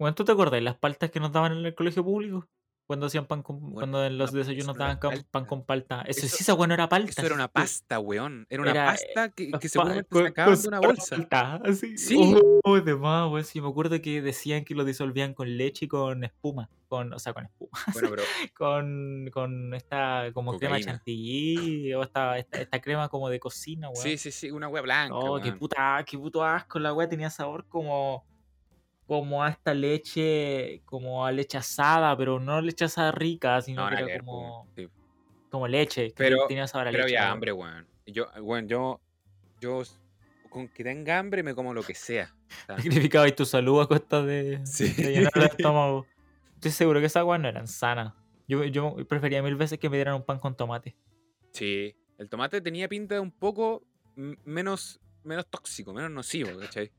Bueno, ¿tú te acordás de las paltas que nos daban en el colegio público? Cuando hacían pan con, Bueno, cuando en los desayunos eso no era daban palta. pan con palta. Eso, Eso- sí, esa bueno era palta. Eso era una pasta, weón. Era una Era, pasta que, eh, que seguramente sacaban de una bolsa. palta, así. Sí. Oh, de más, weón. Sí, me acuerdo que decían que lo disolvían con leche y con espuma. Con, o sea, con espuma. Bueno, pero con, con esta como crema chantilly o esta, esta, esta crema como de cocina, weón. sí, sí, sí, una wea blanca. Oh, qué puta, qué puto asco. La weá tenía sabor como. Como a esta leche. Como a leche asada, pero no leche asada rica, sino No, que era ver, como. sí. Como leche. que Pero- tenía sabor a Pero leche. había hambre, weón. Yo, weón, yo, yo, con que tenga hambre me como lo que sea. Sacrificabas tu salud a costa de, Sí. de llenar el estómago. Estoy seguro que esas weas no eran sanas. Yo, yo prefería mil veces que me dieran un pan con tomate. sí, el tomate tenía pinta de un poco menos, menos tóxico, menos nocivo, ¿cachai?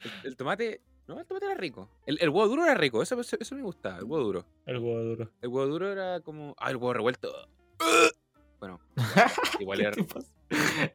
El, el tomate, no, el tomate era rico. El, el huevo duro era rico, eso, eso, eso me gustaba, el huevo duro. El huevo duro. El huevo duro era como, ah, el huevo revuelto. Bueno, igual ¿Qué era, pasa?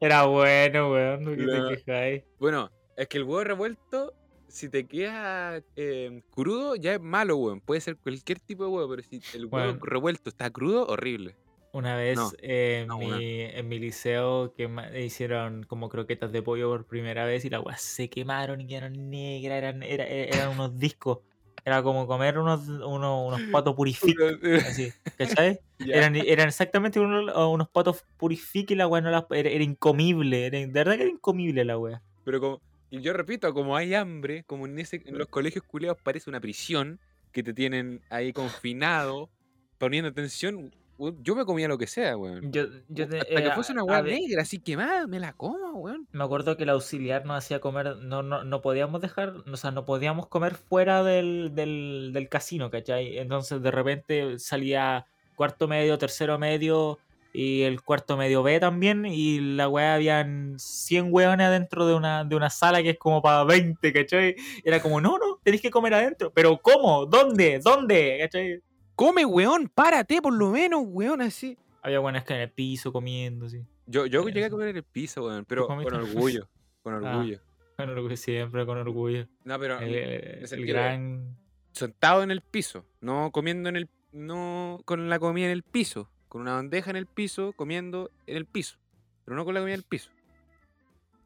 Era bueno, weón. ¿por qué No. te quejáis? Bueno, es que el huevo revuelto, si te queda eh, crudo, ya es malo, weón. Puede ser cualquier tipo de huevo, pero si el huevo Bueno. revuelto está crudo, horrible. Una vez No, eh, en, no, mi, weón. en mi liceo que hicieron como croquetas de pollo por primera vez y las weas se quemaron y quedaron negras, eran, era- e- eran unos discos. Era como comer unos, unos, unos patos purific, así, ¿cachai? Eran, eran exactamente unos, unos patos purific y la wea no las, era, era incomible, era- de verdad que era incomible la wea. Pero como, y yo repito, como hay hambre, como en, ese, en los colegios culeados parece una prisión, que te tienen ahí confinado, poniendo atención, weón, yo me comía lo que sea, weón. Yo, yo te- Hasta que eh, fuese una weá negra, así quemada, me la como, weón. Me acuerdo que el auxiliar nos hacía comer, no, no, no podíamos dejar, o sea, no podíamos comer fuera del, del, del casino, ¿cachai? Entonces de repente salía cuarto medio, tercero medio y el cuarto medio B también y la weá habían 100 weones adentro de una, de una sala que es como para 20, ¿cachai? Era como, no, no, tenéis que comer adentro, pero ¿cómo? ¿Dónde? ¿Dónde? ¿cachai? Come, weón, párate por lo menos, weón, así. Había buenas que en el piso comiendo, sí. Yo, yo Sí, llegué a comer en el piso, weón, pero con orgullo, con Ah. orgullo. Con orgullo, siempre con orgullo. No, pero El, el sentido de- gran... sentado en el piso, no comiendo en el, no con la comida en el piso, con una bandeja en el piso, comiendo en el piso, pero no con la comida en el piso.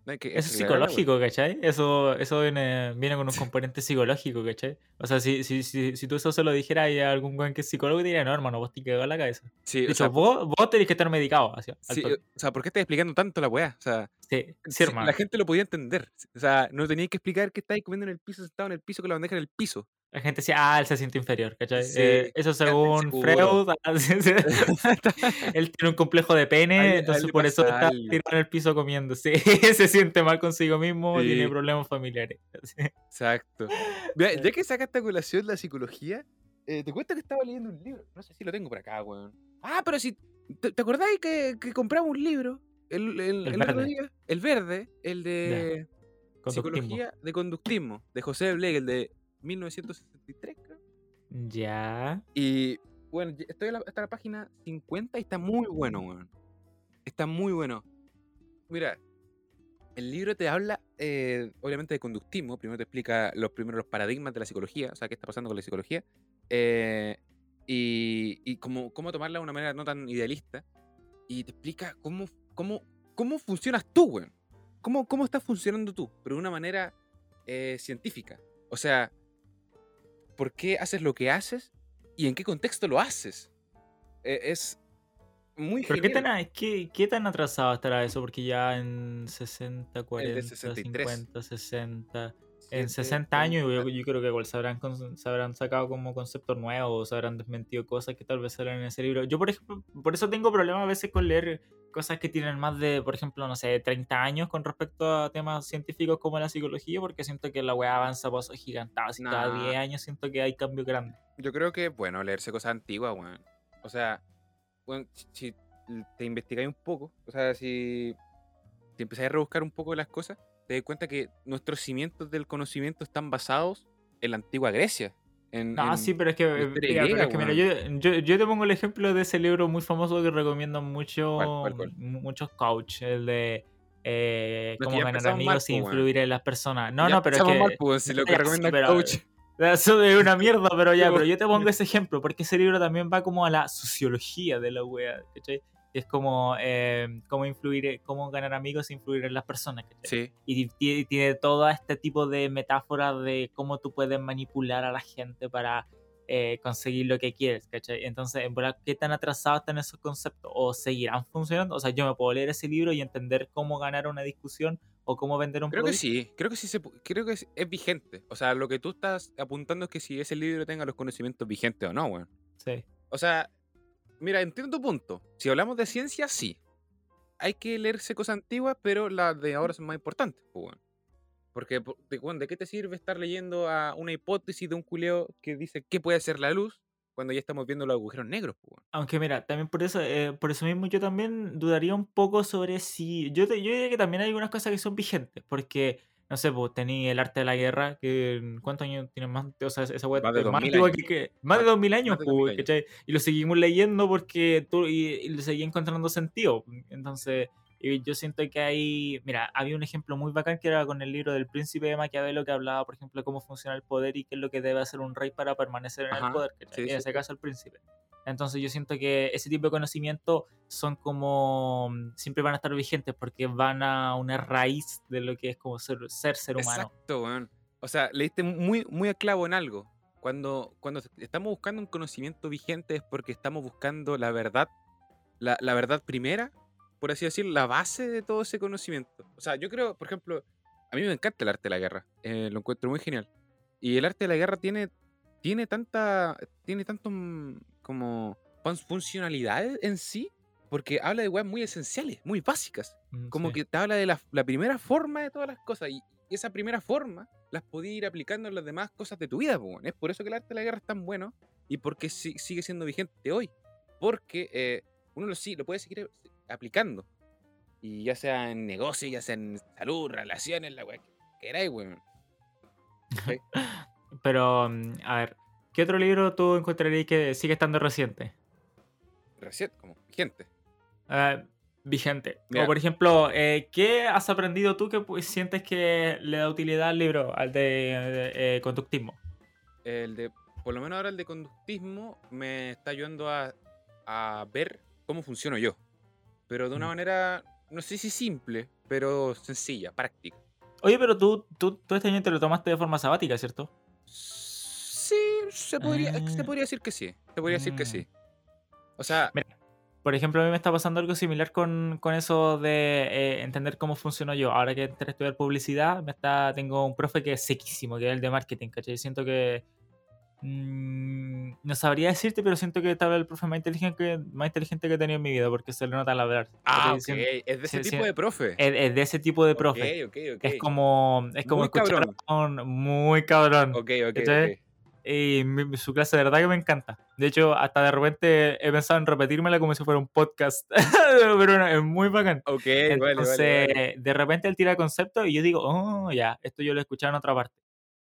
No hay que- Eso es psicológico, ¿cachai? Eso, eso viene, viene con un componente psicológico, ¿cachai? O sea, si, si, si, si tú eso se lo dijeras a algún güey que es psicólogo, te diría, no, hermano, vos te quedó la cabeza. Sí, De hecho, sea, vos, vos tenés que estar medicado. Sí, o sea, ¿por qué estás explicando tanto la weá? O sea, sí, sí, la gente lo podía entender. O sea, no tenías que explicar que estáis comiendo en el piso, sentado en el piso, con la bandeja en el piso. La gente decía, ah, él se siente inferior, ¿cachai? Sí, Eh, eso según. Freud, ah, él tiene un complejo de pene, entonces por eso está tirado en el piso comiendo. Sí, se siente mal consigo mismo, tiene Sí. problemas familiares. Exacto. Mira, ya que sacaste a colación la psicología, eh, te cuento que estaba leyendo un libro. No sé si lo tengo por acá, weón. Ah, pero si. ¿Te, te acordáis que, que compramos un libro el, el- El verde. día? El verde, el de. Psicología de Conductismo, de José Bleg, el de 1963, creo. Ya. Y bueno, estoy en la, hasta la página 50 y está muy bueno, weón. Está muy bueno. Mira, el libro te habla, eh, obviamente, de conductismo. Primero te explica los primeros los paradigmas de la psicología, o sea, qué está pasando con la psicología. eh, y y cómo, cómo tomarla de una manera no tan idealista. Y te explica cómo, cómo, cómo funcionas tú, weón. Cómo, cómo estás funcionando tú, pero de una manera eh, científica. O sea, ¿por qué haces lo que haces y en qué contexto lo haces? Eh, es muy ¿Pero qué tan, qué, qué tan atrasado estará eso? Porque ya en 60, 40, 63. 50, 60. En Siete, 60 años yo, 30. yo creo que igual se habrán, se habrán sacado como conceptos nuevos o se habrán desmentido cosas que tal vez salen en ese libro. Yo, por ejemplo, por eso tengo problemas a veces con leer cosas que tienen más de, por ejemplo, no sé, 30 años con respecto a temas científicos como la psicología, porque siento que la weá avanza pasos gigantados y cada Nah. 10 años siento que hay cambios grandes. Yo creo que, bueno, leerse cosas antiguas, weón. O sea, si, te investigáis un poco, o sea, si, si empezáis a rebuscar un poco las cosas, te das cuenta que nuestros cimientos del conocimiento están basados en la antigua Grecia. En, No, en- sí, pero es que, eh, mira, pero griega, es que mira, yo, yo, yo te pongo el ejemplo de ese libro muy famoso que recomiendo mucho, ¿Cuál, cuál, cuál? mu- muchos coach, el de eh, cómo ganar empezamos mal, amigos e po, weón. influir en las personas. No, Ya no, pero es que... mal, pues, si lo que recomienda pero- coach. Eso es una mierda, pero ya, pero yo te pongo ese ejemplo, porque ese libro también va como a la sociología de la wea, ¿cachai? Es como eh, cómo influir, cómo ganar amigos e influir en las personas. Sí. Y ti- tiene todo este tipo de metáforas de cómo tú puedes manipular a la gente para eh, conseguir lo que quieres, ¿cachai? Entonces, en verdad, ¿qué tan atrasados están esos conceptos? ¿O seguirán funcionando? O sea, yo me puedo leer ese libro y entender cómo ganar una discusión o cómo vender un Creo que producto. sí, creo que sí se, creo que es, es vigente. O sea, lo que tú estás apuntando es que si ese libro tenga los conocimientos vigentes o no, weón. Sí. O sea, mira, entiendo tu punto. Si hablamos de ciencia, sí. Hay que leerse cosas antiguas, pero las de ahora son más importantes, pues. Porque, po- de, weón, ¿de qué te sirve estar leyendo a una hipótesis de un culeo que dice qué puede ser la luz cuando ya estamos viendo los agujeros negros, pues? Aunque mira, también por eso, eh, por eso mismo yo también dudaría un poco sobre si. Yo, yo diría que también hay algunas cosas que son vigentes, porque, no sé, pues tení el arte de la guerra, que ¿cuántos años tiene más? O sea, esa Más de más 2000 antigua años. que, que- Más de Más- 2000 años, más de 2000 pues, años. Y lo seguimos leyendo porque tú, y, y le seguí encontrando sentido. Entonces, y yo siento que hay. Mira, había un ejemplo muy bacán que era con el libro del Príncipe de Maquiavelo, que hablaba, por ejemplo, de cómo funciona el poder y qué es lo que debe hacer un rey para permanecer en el poder, sí, en sí, ese caso, el príncipe. Entonces yo siento que ese tipo de conocimientos son como mm, siempre van a estar vigentes porque van a una raíz de lo que es como ser ser, ser humano. Exacto, weón. O sea, leíste muy, muy a clavo en algo. Cuando, cuando estamos buscando un conocimiento vigente es porque estamos buscando la verdad, la, la verdad primera, por así decir, la base de todo ese conocimiento. O sea, yo creo, por ejemplo, a mí me encanta el arte de la guerra. eh, lo encuentro muy genial. Y el arte de la guerra tiene, tiene tanta, tiene tanto mm, como fun- funcionalidades en sí, porque habla de weas muy esenciales, muy básicas Mm, como sí. que te habla de la, la primera forma de todas las cosas y, y esa primera forma las podías ir aplicando en las demás cosas de tu vida. po. Es por eso que el arte de la guerra es tan bueno y porque si- sigue siendo vigente hoy. Porque eh, uno lo, sí, lo puede seguir eh, aplicando. Y ya sea en negocio, ya sea en salud, relaciones, la weá que queráis, weón. Pero mm, a ver, ¿qué otro libro tú encontrarías que sigue estando reciente? Recién, como vigente. Ah, vigente. O por ejemplo, eh, ¿qué has aprendido tú que pues, sientes que le da utilidad al libro, al de eh, conductismo? El de, por lo menos ahora el de conductismo me está ayudando a, a ver cómo funciono yo. Pero de una Mm. manera, no sé si simple, pero sencilla, práctica. Oye, pero tú, tú, tú este año te lo tomaste de forma sabática, ¿cierto? Se podría, se Ah. podría decir que sí. Se podría decir que Mm. sí. O sea, Mira, Por ejemplo, a mí me está pasando algo similar con, con eso de eh, entender cómo funciono yo. Ahora que entré a estudiar publicidad, me está, tengo un profe que es sequísimo, que es el de marketing, ¿cachai? Siento que... mm, no sabría decirte, pero siento que tal vez el profe más inteligente que, más inteligente que he tenido en mi vida, porque se le nota al hablar. ah, ok. Es de ese sí, tipo de profe. Es, es de ese tipo de profe. Es como, es como Muy escuchar cabrón. a un muy cabrón. Ok, ok. Y mi- su clase de verdad que me encanta. De hecho, hasta de repente he pensado en repetírmela como si fuera un podcast. Pero no, es muy bacán. Ok, vale, vale, Entonces, vale. de repente él tira conceptos y yo digo, oh, ya, esto yo lo he escuchado en otra parte.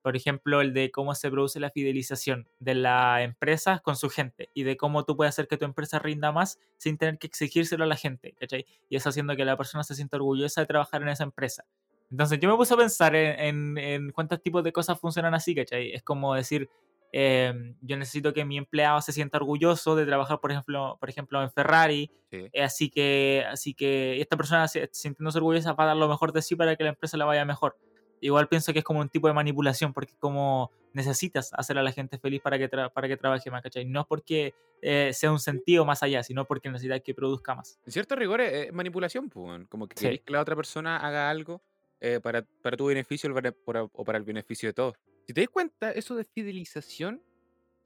Por ejemplo, el de cómo se produce la fidelización de las empresas con su gente y de cómo tú puedes hacer que tu empresa rinda más sin tener que exigírselo a la gente, ¿cachai? Y eso haciendo que la persona se sienta orgullosa de trabajar en esa empresa. Entonces yo me puse a pensar en, en- en cuántos tipos de cosas funcionan así, ¿cachai? Es como decir, eh, yo necesito que mi empleado se sienta orgulloso de trabajar, por ejemplo, por ejemplo en Ferrari, Sí. eh, Así que, así que esta persona se- sintiéndose orgullosa va a dar lo mejor de sí para que la empresa le vaya mejor. Igual pienso que es como un tipo de manipulación, porque como necesitas hacer a la gente feliz para que, tra- para que trabaje más, ¿cachai? No porque eh, sea un sentido más allá, sino porque necesitas que produzca más. En cierto rigor es es manipulación, pues, como que Sí. que la otra persona haga algo eh, para, para tu beneficio o para- o para el beneficio de todos. Si te das cuenta, eso de fidelización,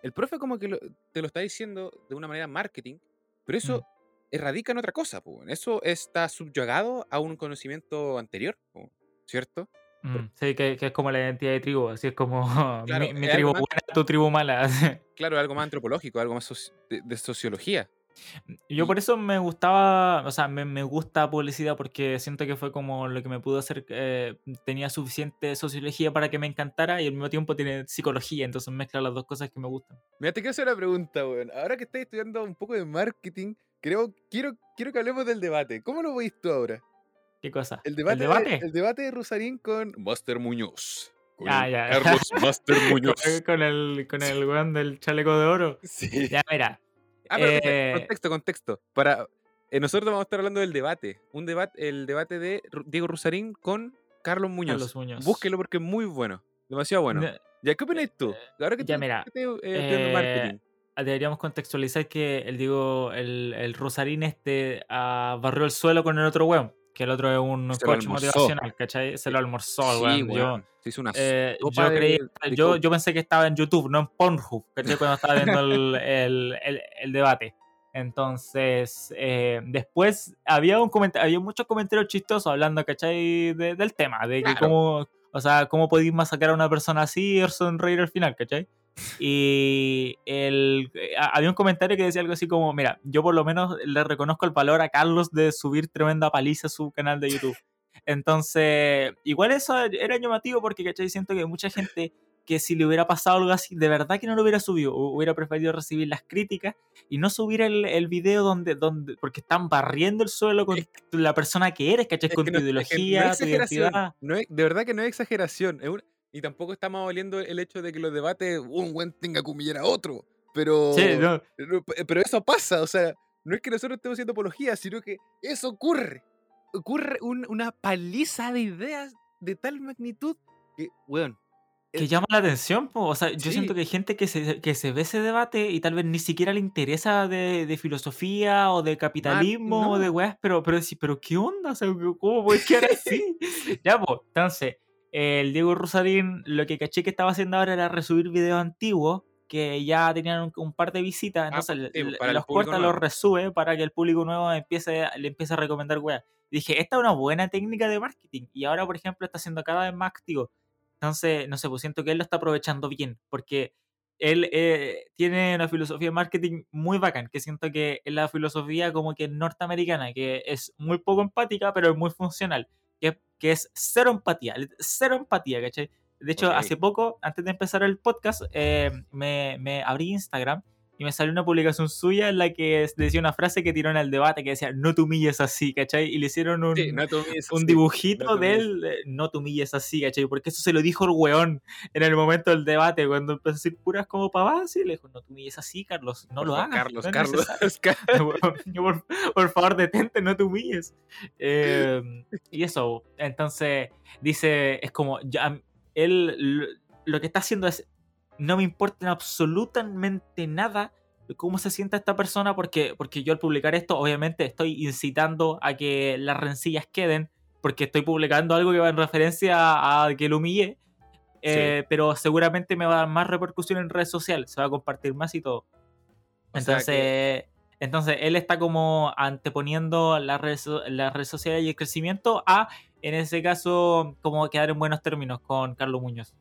el profe como que lo- te lo está diciendo de una manera marketing, pero eso Mm. erradica en otra cosa, weón. eso está subyugado a un conocimiento anterior, pues, ¿cierto? Mm, sí, que, que es como la identidad de tribu, así es como Claro, mi, mi es tribu algo más- buena, tu tribu mala. Claro, algo más antropológico, algo más soci- de, de sociología. Yo por eso me gustaba, o sea, me, me gusta publicidad porque siento que fue como lo que me pudo hacer, eh, tenía suficiente sociología para que me encantara y al mismo tiempo tiene psicología, entonces mezcla las dos cosas que me gustan. Mira, te quiero hacer una pregunta, weón. Ahora que estás estudiando un poco de marketing, creo, quiero, quiero que hablemos del debate. ¿Cómo lo veis tú ahora? ¿Qué cosa? El debate, debate? De, el debate de Rosarín con Buster Muñoz. Ah, ya. Carlos Master Muñoz. con, con el, con el weón del chaleco de oro. Sí. Ya, mira. Ah, pero Eh, contexto, contexto. Para, eh, nosotros vamos a estar hablando del debate. Un debate, el debate de Diego Rusarín con Carlos Muñoz. Carlos Muñoz. Búsquelo porque es muy bueno. Demasiado bueno. ¿Ya qué opinas tú? Ahora que ya, tú mira, te, eh, eh, marketing. deberíamos contextualizar que el Diego, el, el Rosarín este ah, barrió el suelo con el otro weón. Que el otro es un Se coach motivacional, ¿cachai? Se lo almorzó, Sí, weón. Yo, weón. Se hizo una eh, yo, creí, de yo, yo pensé que estaba en YouTube, no en Pornhub, ¿cachai? Cuando estaba viendo el, el- el- el debate. Entonces, eh, después había un había muchos comentarios chistosos hablando, ¿cachai? De- del tema, de que Claro. cómo, o sea, cómo podéis masacrar a una persona así y sonreír al final, ¿cachai? Y el, eh, a- había un comentario que decía algo así como, mira, yo por lo menos le reconozco el valor a Carlos de subir tremenda paliza a su canal de YouTube. Entonces, igual eso era llamativo porque, ¿cachai? Siento que mucha gente que si le hubiera pasado algo así, de verdad que no lo hubiera subido, hu- hubiera preferido recibir las críticas y no subir el, el video donde, donde, porque están barriendo el suelo con la persona que eres, ¿cachai? Con que tu no- no ideología, es tu identidad. No es- de verdad que no es exageración. es y tampoco estamos oliendo el hecho de que los debates un buen tenga que humillar a otro. Pero, Sí, no, pero, pero eso pasa. O sea, no es que nosotros estemos haciendo apología, sino que eso ocurre. Ocurre un- una paliza de ideas de tal magnitud que, weón. que eh, llama la atención, po. o sea, yo siento Sí. que hay gente que se, que se ve ese debate y tal vez ni siquiera le interesa de, de filosofía o de capitalismo o de no. weas, pero, pero, pero ¿qué onda? O sea, ¿cómo puedes quedar así? ya, pues, entonces, el Diego Rosarín lo que caché que estaba haciendo ahora era resubir videos antiguos que ya tenían un, un par de visitas, entonces sí, le- para el los corta, los resube para que el público nuevo empiece, le empiece a recomendar weas. Dije, esta es una buena técnica de marketing y ahora, por ejemplo, está siendo cada vez más activo. Entonces, no sé, pues siento que él lo está aprovechando bien, porque él eh, tiene una filosofía de marketing muy bacán, que siento que es la filosofía como que norteamericana, que es muy poco empática, pero es muy funcional, que, es cero empatía, cero empatía, ¿cachai? De hecho, hace poco, antes de empezar el podcast, eh, me, me abrí Instagram y me salió una publicación suya en la que decía una frase que tiró en el debate que decía, no te humilles así, ¿cachai? Y le hicieron un, Sí, no un dibujito no de él, eh, no te humilles así, ¿cachai? Porque eso se lo dijo el weón en el momento del debate, cuando empezó a decir puras como pavadas, y le dijo, no te humilles así, Carlos, no Por lo hagas. Carlos, no Carlos. necesario". Weón, yo, por, por favor, detente, no te humilles. Eh, y eso, entonces, dice, es como, ya, él lo que está haciendo es, no me importa en absolutamente nada cómo se sienta esta persona, porque, porque yo al publicar esto, obviamente estoy incitando a que las rencillas queden, porque estoy publicando algo que va en referencia a que lo humillé, eh, pero seguramente me va a dar más repercusión en redes sociales, se va a compartir más y todo. O Entonces, que- entonces él está como anteponiendo las redes, las redes sociales y el crecimiento a, en ese caso, como quedar en buenos términos con Carlos Muñoz.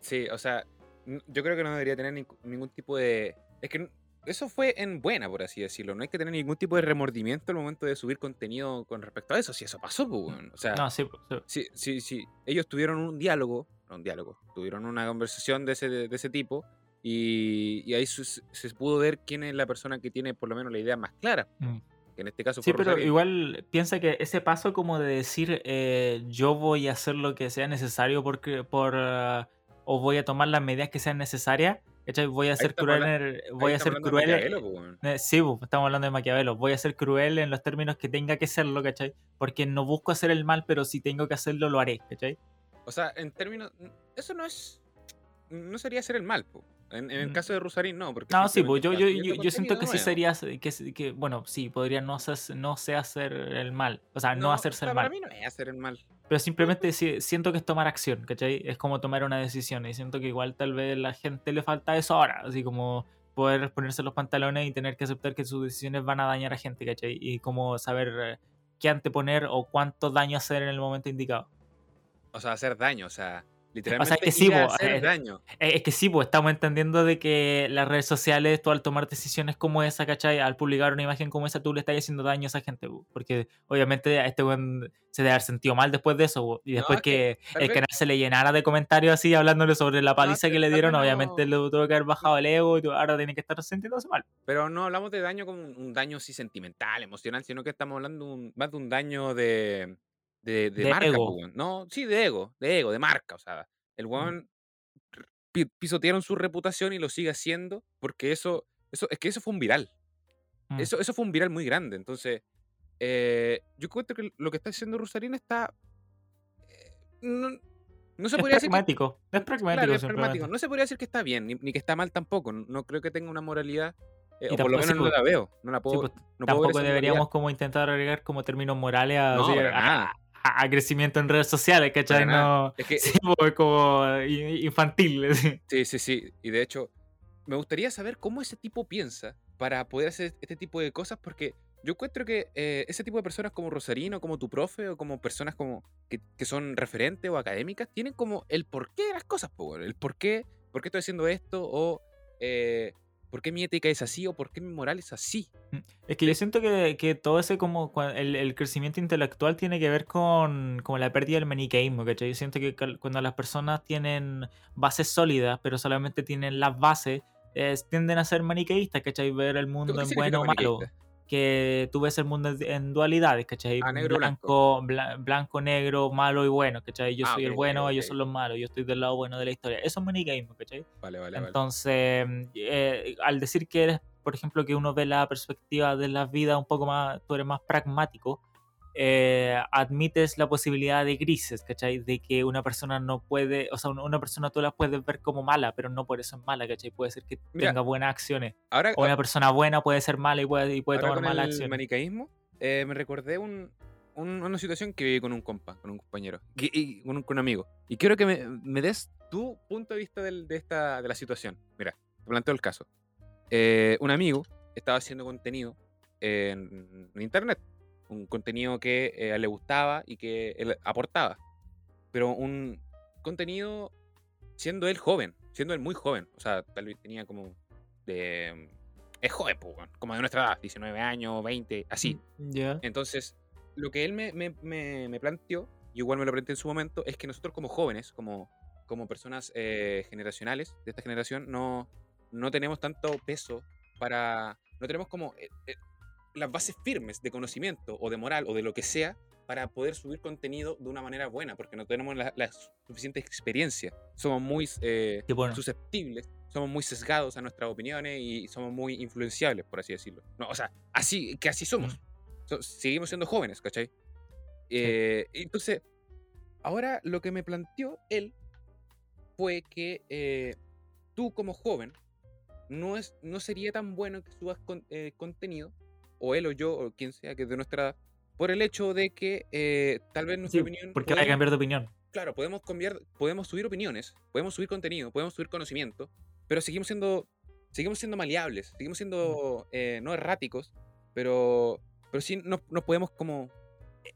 Sí, o sea, yo creo que no debería tener ningú- ningún tipo de... Es que eso fue en buena, por así decirlo. No hay que tener ningún tipo de remordimiento al momento de subir contenido con respecto a eso. Si eso pasó, pues, weón. O sea, No, sí, sí. si, si, si ellos tuvieron un diálogo, no un diálogo, tuvieron una conversación de ese, de ese tipo y, y ahí su- se pudo ver quién es la persona que tiene por lo menos la idea más clara. Mm. Que en este caso Sí, fue pero Rosario. igual piensa que ese paso como de decir eh, yo voy a hacer lo que sea necesario porque, por, ah, o voy a tomar las medidas que sean necesarias, ¿cachai? voy a ser cruel, en el- voy a ser cruel, eh, sí, pues, estamos hablando de Maquiavelo, voy a ser cruel en los términos que tenga que serlo, ¿cachai? Porque no busco hacer el mal, pero si tengo que hacerlo, lo haré, ¿cachai? O sea, en términos. Eso no es. No sería hacer el mal, po. En, en el Mm. caso de Rusarín, no. Porque No, sí, pues yo, yo, yo, yo siento que contenido sí nuevo. sería, que, que, bueno, sí, podría no, hacer, no sé hacer el mal, o sea, no, o hacerse el Para mal. mí no es hacer el mal. Pero simplemente si- siento que es tomar acción, ¿cachai? Es como tomar una decisión. Y siento que igual tal vez a la gente le falta eso ahora. Así como poder ponerse los pantalones y tener que aceptar que sus decisiones van a dañar a gente, ¿cachai? Y como saber eh, qué anteponer o cuánto daño hacer en el momento indicado. O sea, hacer daño, o sea, literalmente que sí, a hacer eh, daño. Eh, Es que sí, pues estamos entendiendo de que las redes sociales, tú al tomar decisiones como esa, ¿cachai? Al publicar una imagen como esa, tú le estás haciendo daño a esa gente, po, porque obviamente a este weón se debe haber sentido mal después de eso, y después es que que el canal se le llenara de comentarios así, hablándole sobre la paliza que le dieron, obviamente le tuvo que haber bajado el ego y ahora tiene que estar sintiéndose mal. Pero no hablamos de daño como un, un daño así sentimental, emocional, sino que estamos hablando un- más de un daño de, de, de De marca, ego. weón. No, sí, de ego, de ego, de marca. O sea, El weón r- pi- pisotearon su reputación y lo sigue haciendo porque eso, eso es que eso fue un viral. Mm. Eso, eso fue un viral muy grande. Entonces, eh, yo encuentro que lo que está haciendo Rosalina está. eh, no, no se Es podría decir que pragmático. Es pragmático, Claro, es pragmático. No se podría decir que está bien, ni, ni que está mal tampoco. No creo que tenga una moralidad, eh, Y o por lo sí, menos no pues, la veo. No la Sí, puedo, pues, no puedo ver tampoco deberíamos como intentar agregar como términos morales a, No, así, para a- nada. A- a crecimiento en redes sociales, ¿cachai? No, Es que, sí, pues, como infantil. sí, sí, sí. Y de hecho, me gustaría saber cómo ese tipo piensa para poder hacer este tipo de cosas, porque yo encuentro que eh, ese tipo de personas como Rosarino, como tu profe, o como personas como que, que son referentes o académicas, tienen como el porqué de las cosas, po, el por qué, por qué estoy haciendo esto, o eh, por qué mi ética es así, o por qué mi moral es así. Es que yo siento que, que todo ese como el, el crecimiento intelectual tiene que ver con, con la pérdida del maniqueísmo, ¿cachai? Yo siento que cuando las personas tienen bases sólidas, pero solamente tienen las bases, eh, tienden a ser maniqueístas, ¿cachai? Ver el mundo ¿Qué en bueno o malo. Que tú ves el mundo en- dualidades, ¿cachai? Ah, negro, blanco, bla- blanco, negro, malo y bueno, ¿cachai? Yo Ah, soy el bueno, ok. ellos son los malos, yo estoy del lado bueno de la historia. Eso es maniqueísmo, ¿cachai? Vale, vale, vale. Entonces, eh, al decir que eres, por ejemplo, que uno ve la perspectiva de la vida un poco más, tú eres más pragmático, eh, admites la posibilidad de grises, ¿cachai? De que una persona no puede, o sea, una- persona tú la puedes ver como mala, pero no por eso es mala, ¿cachai? Puede ser que Mira, tenga buenas acciones. Ahora, O una persona buena puede ser mala y puede, y puede ahora tomar con malas el acciones. manicaísmo, eh, me recordé un, un- una situación que viví con un compa, con un compañero, y, y con, un, con un amigo. Y quiero que me, me des tu punto de vista del- de, esta, de la situación. Mira, te planteo el caso. Eh, un amigo estaba haciendo contenido en, en internet, un contenido que eh, le gustaba y que él aportaba, pero un contenido siendo él joven, siendo él muy joven, o sea, tal vez tenía como de... Es joven, pues, como de nuestra edad, 19 años, 20, así. Ya. Entonces, lo que él me, me- me- me planteó, y igual me lo planteé en su momento, es que nosotros como jóvenes, como, como personas eh, generacionales de esta generación, no, no tenemos tanto peso para... No tenemos como eh, las bases firmes de conocimiento o de moral o de lo que sea para poder subir contenido de una manera buena, porque no tenemos la, la suficiente experiencia. Somos muy eh, bueno. susceptibles, somos muy sesgados a nuestras opiniones y somos muy influenciables, por así decirlo. No, o sea, así, que así somos. So- seguimos siendo jóvenes, ¿cachai? Eh, entonces, ahora lo que me planteó él fue que eh, tú como joven no, es, no sería tan bueno que subas con- contenido, o él o yo, o quien sea que es de nuestra edad, por el hecho de que eh, tal vez nuestra Sí, opinión... porque va a podemos- cambiar de opinión. claro, podemos cambiar, podemos subir opiniones, podemos subir contenido, podemos subir conocimiento, pero seguimos siendo, seguimos siendo maleables, seguimos siendo eh, no erráticos, pero, pero sí nos, nos podemos como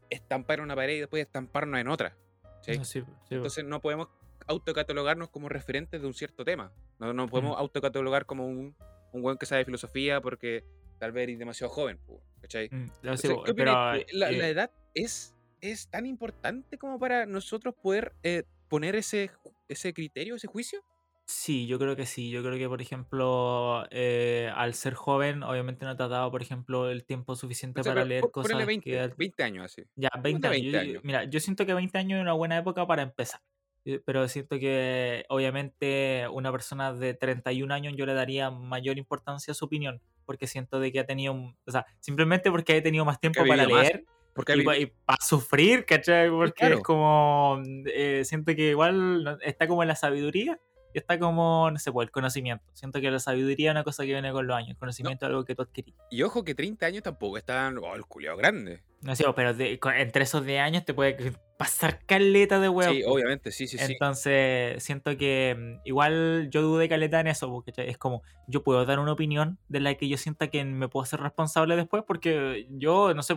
estampar en una pared y después estamparnos en otra. ¿sí? Sí, sí, Entonces no podemos autocatalogarnos como referentes de un cierto tema. No, no podemos autocatalogar como un, un buen que sabe filosofía porque tal vez eres demasiado joven. ¿cachai? Mm, no, Entonces, sí, ¿qué pero, tú? la, eh, la edad es, es tan importante como para nosotros poder eh, poner ese, ese criterio, ese juicio. Sí, yo creo que sí. Yo creo que, por ejemplo, eh, al ser joven, obviamente no te ha dado, por ejemplo, el tiempo suficiente O sea, para leer cosas 20, que... 20 años así. Ya, 20 Ponle años. 20 Yo- yo- años. Mira, yo siento que 20 años es una buena época para empezar. Eh, Pero siento que, obviamente, una persona de 31 años yo le daría mayor importancia a su opinión. Porque siento de que ha tenido... un- O sea, simplemente porque ha tenido más tiempo para vivido más, leer Porque y, y para sufrir, ¿cachai? Porque claro. es como. eh, siento que igual no- está como en la sabiduría y está como, no sé, pues el conocimiento. Siento que la sabiduría es una cosa que viene con los años. El conocimiento es algo que tú adquirís. Y ojo que 30 años tampoco están. Oh, el culiao grande. No sé, pero de- entre esos 10 años te puede pasar caleta de huevo. Sí, obviamente, sí, sí, sí. Entonces, siento que mm, igual yo dudé caleta en eso, porque es como, yo puedo dar una opinión de la que yo sienta que me puedo hacer responsable después, porque yo, no sé,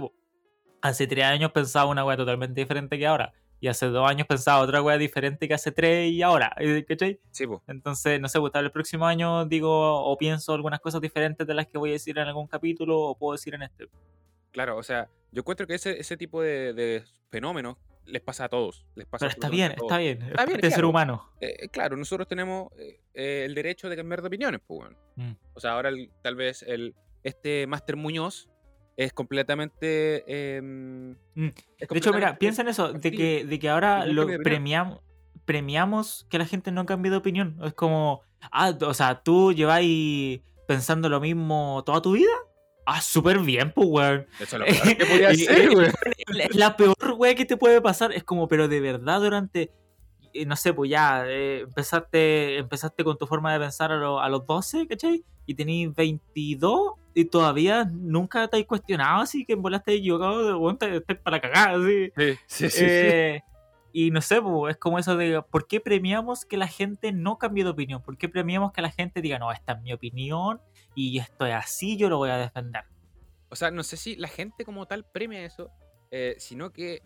hace tres años pensaba una wea totalmente diferente que ahora, y hace dos años pensaba otra wea diferente que hace tres y ahora, ¿cachai? Sí, po. Entonces, no sé, pues el próximo año digo o pienso algunas cosas diferentes de las que voy a decir en algún capítulo o puedo decir en este. Claro, o sea, yo encuentro que ese, ese tipo de, de fenómenos les pasa a todos. Les pasa Pero está bien, está bien, es Está bien, ser claro. humano. Eh, claro, nosotros tenemos eh, eh, el derecho de cambiar de opiniones, pues. Mm. O sea, ahora el- tal vez el, este Máster Muñoz es completamente. em, Mm. es De hecho, mira, piensa en eso, de que, de que ahora lo premiamos, premiamos que la gente no cambie de opinión. Es como, ah, o sea, tú lleváis pensando lo mismo toda tu vida. Ah, súper bien, pues, weón. Eso es lo peor que podía hacer, weón. Es la peor weá que te puede pasar. Es como, pero de verdad, durante. eh, No sé, pues ya, eh, empezaste, empezaste con tu forma de pensar a, lo- a los 12, ¿cachai? Y tenéis 22 y todavía nunca te has cuestionado así que en bola estás equivocado, de weón, te estás para cagar, así. Sí, sí, sí. Eh, y no sé, pues, es como eso de ¿por qué premiamos que la gente no cambie de opinión? ¿Por qué premiamos que la gente diga, no, esta es mi opinión y esto es así, yo lo voy a defender? O sea, no sé si la gente como tal premia eso, eh, sino que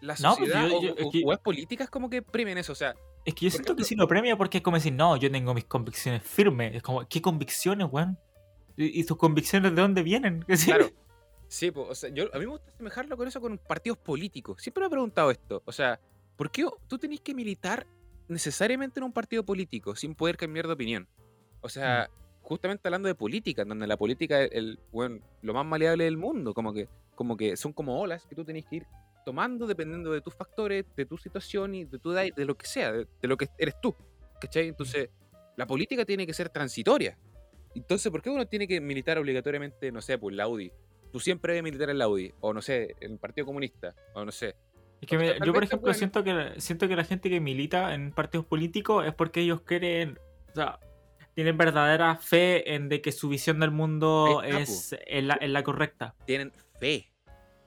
la No, pues sociedad yo- o, es que- o políticas como que premian eso. O sea, Es que yo siento que sí lo premia porque es como decir, no, yo tengo mis convicciones firmes. Es como, ¿qué convicciones, weón? ¿Y, tus convicciones de dónde vienen? claro. Sí, pues, o sea, yo, a mí me gusta asemejarlo con eso con partidos políticos. Siempre me he preguntado esto. O sea, ¿por qué tú tenés que militar necesariamente en un partido político sin poder cambiar de opinión? O sea, justamente hablando de política, donde la política es el, bueno, lo más maleable del mundo, como que, como que son como olas que tú tenés que ir tomando dependiendo de tus factores, de tu situación y de tu edad, de lo que sea, de, de lo que eres tú. ¿Cachai? Entonces, la política tiene que ser transitoria. Entonces, ¿por qué uno tiene que militar obligatoriamente, no sé, pues la UDI? Tú siempre debes militar en la UDI, o no sé, en el Partido Comunista, o no sé. Es que me- yo, por ejemplo, siento que siento que la gente que milita en partidos políticos es porque ellos quieren, o sea, tienen verdadera fe en de que su visión del mundo está, es, es la, es la correcta. Tienen fe,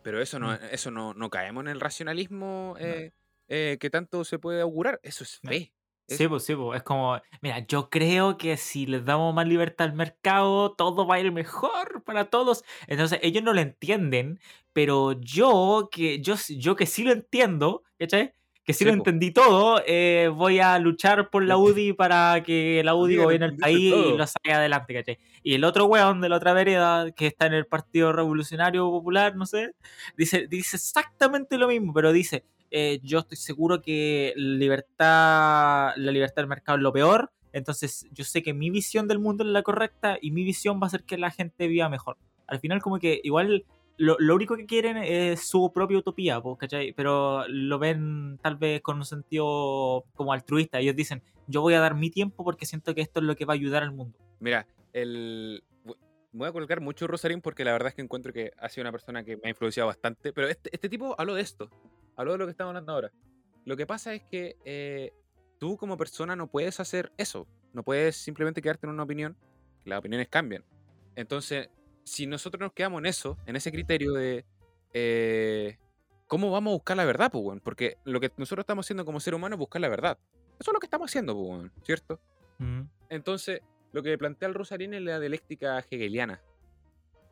pero eso no, Mm. eso no, no caemos en el racionalismo eh, eh, que tanto se puede augurar. Eso es No. fe. Es- Sí, pues sí, pues es como, mira, yo creo que si les damos más libertad al mercado, todo va a ir mejor para todos. Entonces, ellos no lo entienden, pero yo que, yo, yo que sí lo entiendo, ¿cachai? Que Sí, lo entendí todo, eh, voy a luchar por la UDI para que la UDI gobierne el país y todo. lo saque adelante, ¿cachai? Y el otro weón de la otra vereda, que está en el Partido Revolucionario Popular, no sé, dice, dice exactamente lo mismo, pero dice, eh, yo estoy seguro que libertad, la libertad del mercado es lo peor, entonces yo sé que mi visión del mundo es la correcta y mi visión va a ser que la gente viva mejor. Al final como que igual lo, lo único que quieren es su propia utopía, ¿cachai? Pero lo ven tal vez con un sentido como altruista. Ellos dicen, yo voy a dar mi tiempo porque siento que esto es lo que va a ayudar al mundo. Mira, el... vo- voy a colocar mucho Rosarín porque la verdad es que encuentro que ha sido una persona que me ha influenciado bastante. Pero este, este tipo habló de esto. Habló de lo que estamos hablando ahora. Lo que pasa es que eh, tú como persona no puedes hacer eso. No puedes simplemente quedarte en una opinión. Las opiniones cambian. Entonces, si nosotros nos quedamos en eso, en ese criterio de eh, cómo vamos a buscar la verdad, pues? Porque lo que nosotros estamos haciendo como ser humano es buscar la verdad. Eso es lo que estamos haciendo, pues, ¿cierto? Mm. Entonces, lo que plantea el Rosarín es la dialéctica hegeliana.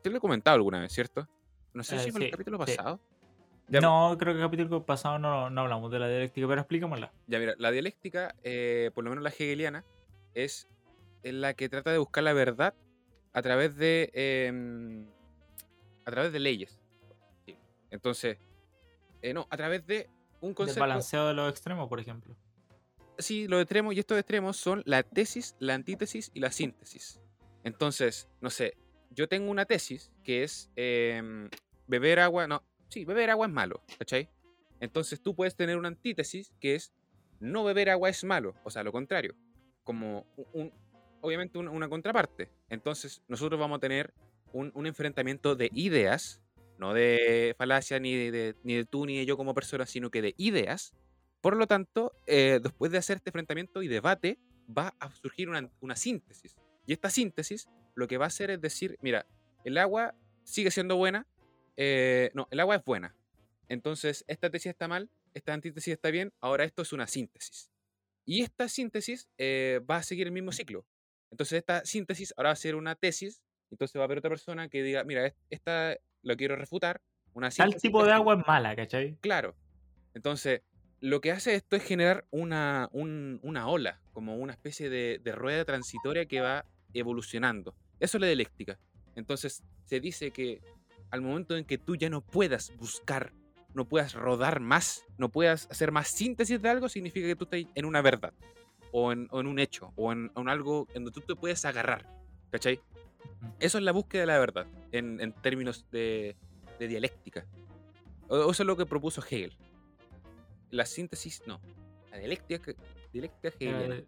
Te lo he comentado alguna vez, ¿cierto? No sé Eh, si fue en el capítulo sí. pasado. Ya, No, creo que el capítulo pasado no, no hablamos de la dialéctica, pero explícamela. Ya, mira, la dialéctica, eh, por lo menos la hegeliana, es en la que trata de buscar la verdad a través de. em, a través de leyes. Sí. Entonces, eh, no, a través de un Del concepto. balanceo de los extremos, por ejemplo. sí, los extremos y estos extremos son la tesis, la antítesis y la síntesis. Entonces, no sé, yo tengo una tesis que es em, beber agua, no, sí, beber agua es malo, ¿cachai? Entonces tú puedes tener una antítesis que es no beber agua es malo, o sea, lo contrario, como un- obviamente una, contraparte. Entonces nosotros vamos a tener un, un enfrentamiento de ideas, no de falacia ni de, ni de tú ni de yo como persona, sino que de ideas. Por lo tanto, eh, después de hacer este enfrentamiento y debate, va a surgir una, una síntesis. Y esta síntesis lo que va a hacer es decir, mira, el agua sigue siendo buena, eh, no, el agua es buena. Entonces, esta tesis está mal, esta antítesis está bien, ahora esto es una síntesis. Y esta síntesis eh, va a seguir el mismo ciclo. Entonces, esta síntesis ahora va a ser una tesis, entonces va a haber otra persona que diga, mira, es- esta lo quiero refutar, una Tal tipo de agua es mala, ¿cachai? Claro. Entonces, lo que hace esto es generar una, un- una ola, como una especie de, de rueda transitoria que va evolucionando. Eso es la dialéctica. Entonces, se dice que al momento en que tú ya no puedas buscar, no puedas rodar más, no puedas hacer más síntesis de algo, significa que tú estás en una verdad, o en, o en un hecho, o en, en algo en donde tú te puedes agarrar. ¿Cachai? Eso es la búsqueda de la verdad, en, en términos de, de dialéctica. O- Eso es lo que propuso Hegel. La síntesis, no. La dialéctica, dialéctica Pero hegeliana.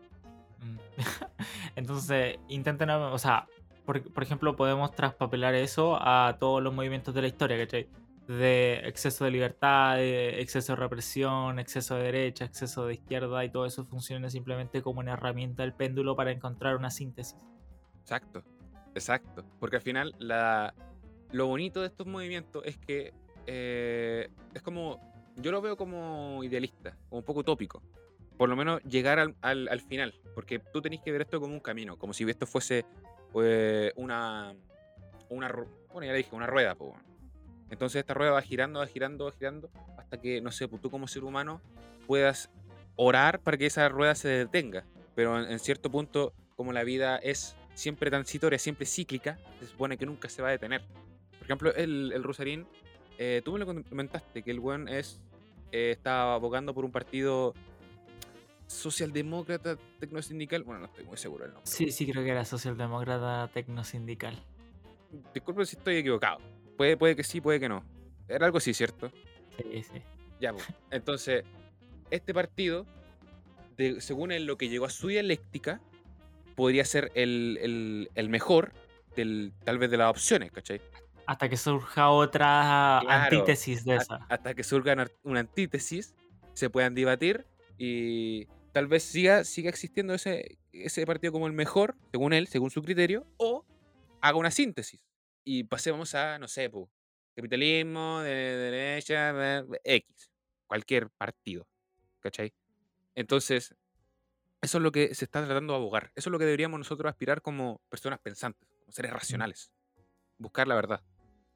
Mm. Entonces, intenten, o sea, por, por ejemplo, podemos traspapelar eso a todos los movimientos de la historia, ¿cachai? De exceso de libertad, de exceso de represión, exceso de derecha, exceso de izquierda, y todo eso funciona simplemente como una herramienta del péndulo para encontrar una síntesis. Exacto, exacto. Porque al final la, lo bonito de estos movimientos es que eh, es como, yo lo veo como idealista, como un poco utópico. Por lo menos llegar al, al- al final, porque tú tenés que ver esto como un camino, como si esto fuese eh, una, una, bueno, ya dije, una rueda. weón. Entonces esta rueda va girando, va girando, va girando, hasta que, no sé, pues tú como ser humano puedas orar para que esa rueda se detenga. Pero en, en cierto punto, como la vida es siempre transitoria, siempre cíclica, se supone que nunca se va a detener. Por ejemplo, el, el Rusarín, eh, tú me lo comentaste, que el buen es, eh, está abogando por un partido socialdemócrata tecnosindical. Bueno, no estoy muy seguro del nombre. Sí, sí, creo que era socialdemócrata tecnosindical. Disculpe si estoy equivocado. Puede, puede que sí, puede que no. Era algo así, ¿cierto? Sí, sí. Ya, pues. Entonces, este partido, de- según en lo que llegó a su dialéctica, podría ser el, el- el mejor del, tal vez de las opciones, ¿cachai? Hasta que surja otra Claro, antítesis de esa. Hasta que surga una- una antítesis, se puedan debatir y tal vez siga, siga existiendo ese, ese partido como el mejor, según él, según su criterio, o haga una síntesis y pasemos a, no sé, po, capitalismo, de derecha, de- X, cualquier partido, ¿cachai? Entonces, eso es lo que se está tratando de abogar, eso es lo que deberíamos nosotros aspirar como personas pensantes, como seres racionales, buscar la verdad.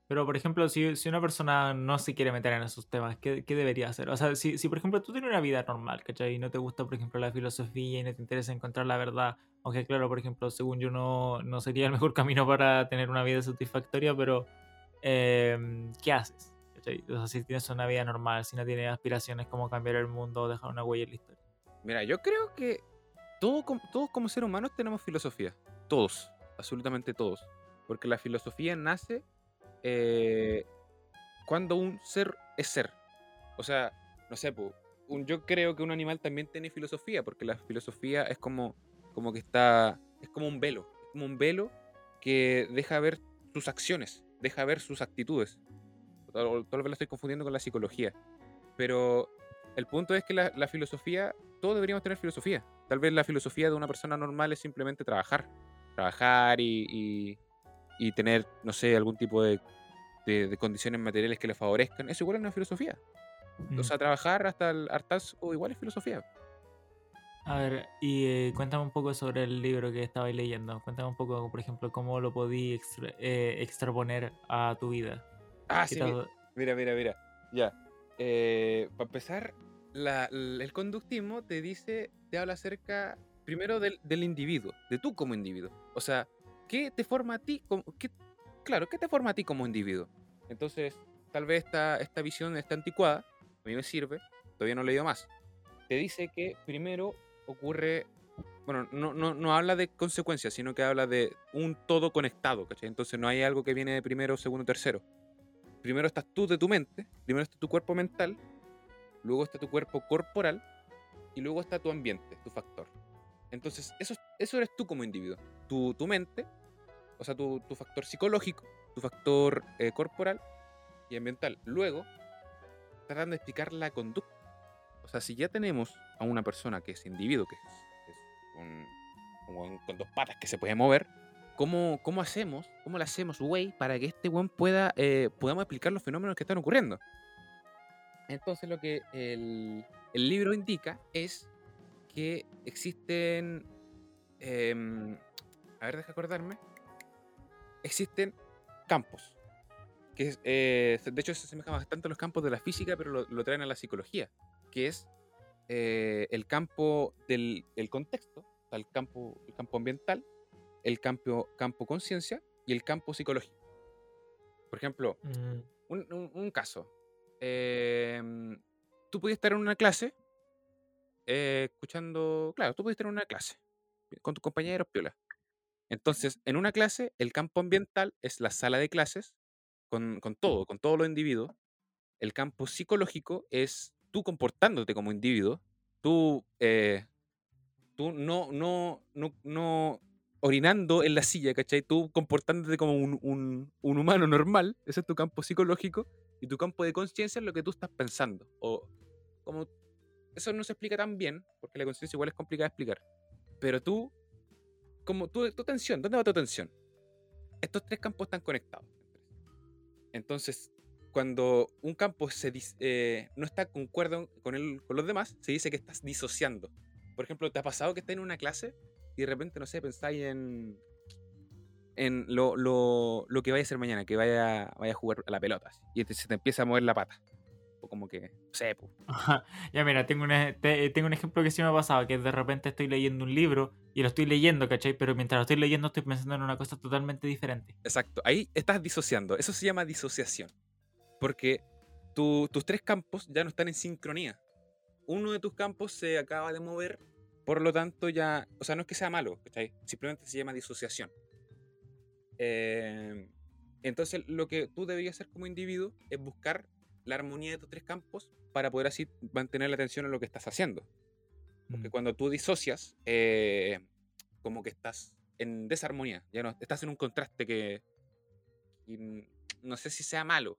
Pero, por ejemplo, si, si una persona no se quiere meter en esos temas, ¿qué, qué debería hacer? O sea, si, si, por ejemplo, tú tienes una vida normal, ¿cachai? Y no te gusta, por ejemplo, la filosofía y no te interesa encontrar la verdad, aunque claro, por ejemplo, según yo no, no sería el mejor camino para tener una vida satisfactoria, pero em, ¿qué haces? ¿Cachai? O sea, si tienes una vida normal, si no tienes aspiraciones como cambiar el mundo o dejar una huella en la historia. Mira, yo creo que todo com- todos como seres humanos tenemos filosofía. Todos, absolutamente todos. Porque la filosofía nace eh, cuando un ser es ser. O sea, no sé, un- yo creo que un animal también tiene filosofía, porque la filosofía es como, como que está, es como un velo, es como un velo que deja ver sus acciones, deja ver sus actitudes. Tal, vez lo estoy confundiendo con la psicología, pero el punto es que la, la filosofía, todos deberíamos tener filosofía. Tal vez la filosofía de una persona normal es simplemente trabajar, trabajar y, y- y tener, no sé, algún tipo de, de- de condiciones materiales que le favorezcan. Eso igual es una filosofía. Mm. O sea, trabajar hasta el hartazgo igual es filosofía. A ver, y eh, cuéntame un poco sobre el libro que estabais leyendo. Cuéntame un poco, por ejemplo, cómo lo podí extra- eh, extraponer a tu vida. Ah, ¿Qué sí, tal? Mira, mira, mira. Ya. para empezar, la- el conductismo te dice, te habla acerca primero del, del individuo, de tú como individuo. O sea, ¿qué te forma a ti? Como, qué- claro, ¿qué te forma a ti como individuo? Entonces, tal vez esta, esta visión está anticuada, a mí me sirve, todavía no he leído más. Te dice que primero ocurre, bueno, no, no, no habla de consecuencias, sino que habla de un todo conectado, ¿cachai? Entonces no hay algo que viene de primero, segundo, tercero primero estás tú de tu mente, primero está tu cuerpo mental, luego está tu cuerpo corporal y luego está tu ambiente, tu factor. Entonces, eso, eso eres tú como individuo. Tu, tu mente, o sea, tu, tu factor psicológico, tu factor eh, corporal y ambiental. Luego, tratan de explicar la conducta. O sea, si ya tenemos a una persona que es individuo, que es, es un- un con dos patas que se puede mover, ¿cómo, cómo hacemos, cómo le hacemos, güey, para que este weón pueda, eh, podamos explicar los fenómenos que están ocurriendo? Entonces lo que el, el libro indica es que existen, em, a ver, deja acordarme, existen campos, que es, eh, de hecho se asemeja bastante a los campos de la física, pero lo, lo traen a la psicología, que es eh, el campo del el contexto, el campo, el campo ambiental, el campo, campo conciencia y el campo psicológico. Por ejemplo, Mm, un, un- un caso. em, tú podías estar en una clase, eh, escuchando, claro, tú podías estar en una clase con tus compañeros, piola. Entonces, en una clase, el campo ambiental es la sala de clases con, con todo, con todos los individuos. El campo psicológico es tú comportándote como individuo, tú, eh, tú no, no, no, no orinando en la silla, ¿cachai? Tú comportándote como un, un- un humano normal, ese es tu campo psicológico, y tu campo de conciencia es lo que tú estás pensando. O como eso no se explica tan bien, porque la conciencia igual es complicada de explicar. Pero tú, como tu, tu atención, ¿dónde va tu atención? Estos tres campos están conectados. Entonces, cuando un campo se eh, no está concuerdo con, el, con los demás, se dice que estás disociando. Por ejemplo, ¿te ha pasado que estás en una clase y de repente, no sé, pensáis en, en lo, lo, lo que vaya a hacer mañana, que vaya, vaya a jugar a la pelota, y se te empieza a mover la pata? Como que, sé, pues. Ya mira, tengo un, e- te- tengo un ejemplo que sí me ha pasado, que de repente estoy leyendo un libro y lo estoy leyendo, ¿cachai? Pero mientras lo estoy leyendo estoy pensando en una cosa totalmente diferente. Exacto, ahí estás disociando. Eso se llama disociación. Porque tu- tus tres campos ya no están en sincronía. Uno de tus campos se acaba de mover, por lo tanto ya... O sea, no es que sea malo, ¿cachai? Simplemente se llama disociación. Eh, entonces lo que tú deberías hacer como individuo es buscar la armonía de tus tres campos para poder así mantener la atención en lo que estás haciendo. Porque Mm. cuando tú disocias, eh, como que estás en desarmonía, ya no, estás en un contraste que, mm, no sé si sea malo,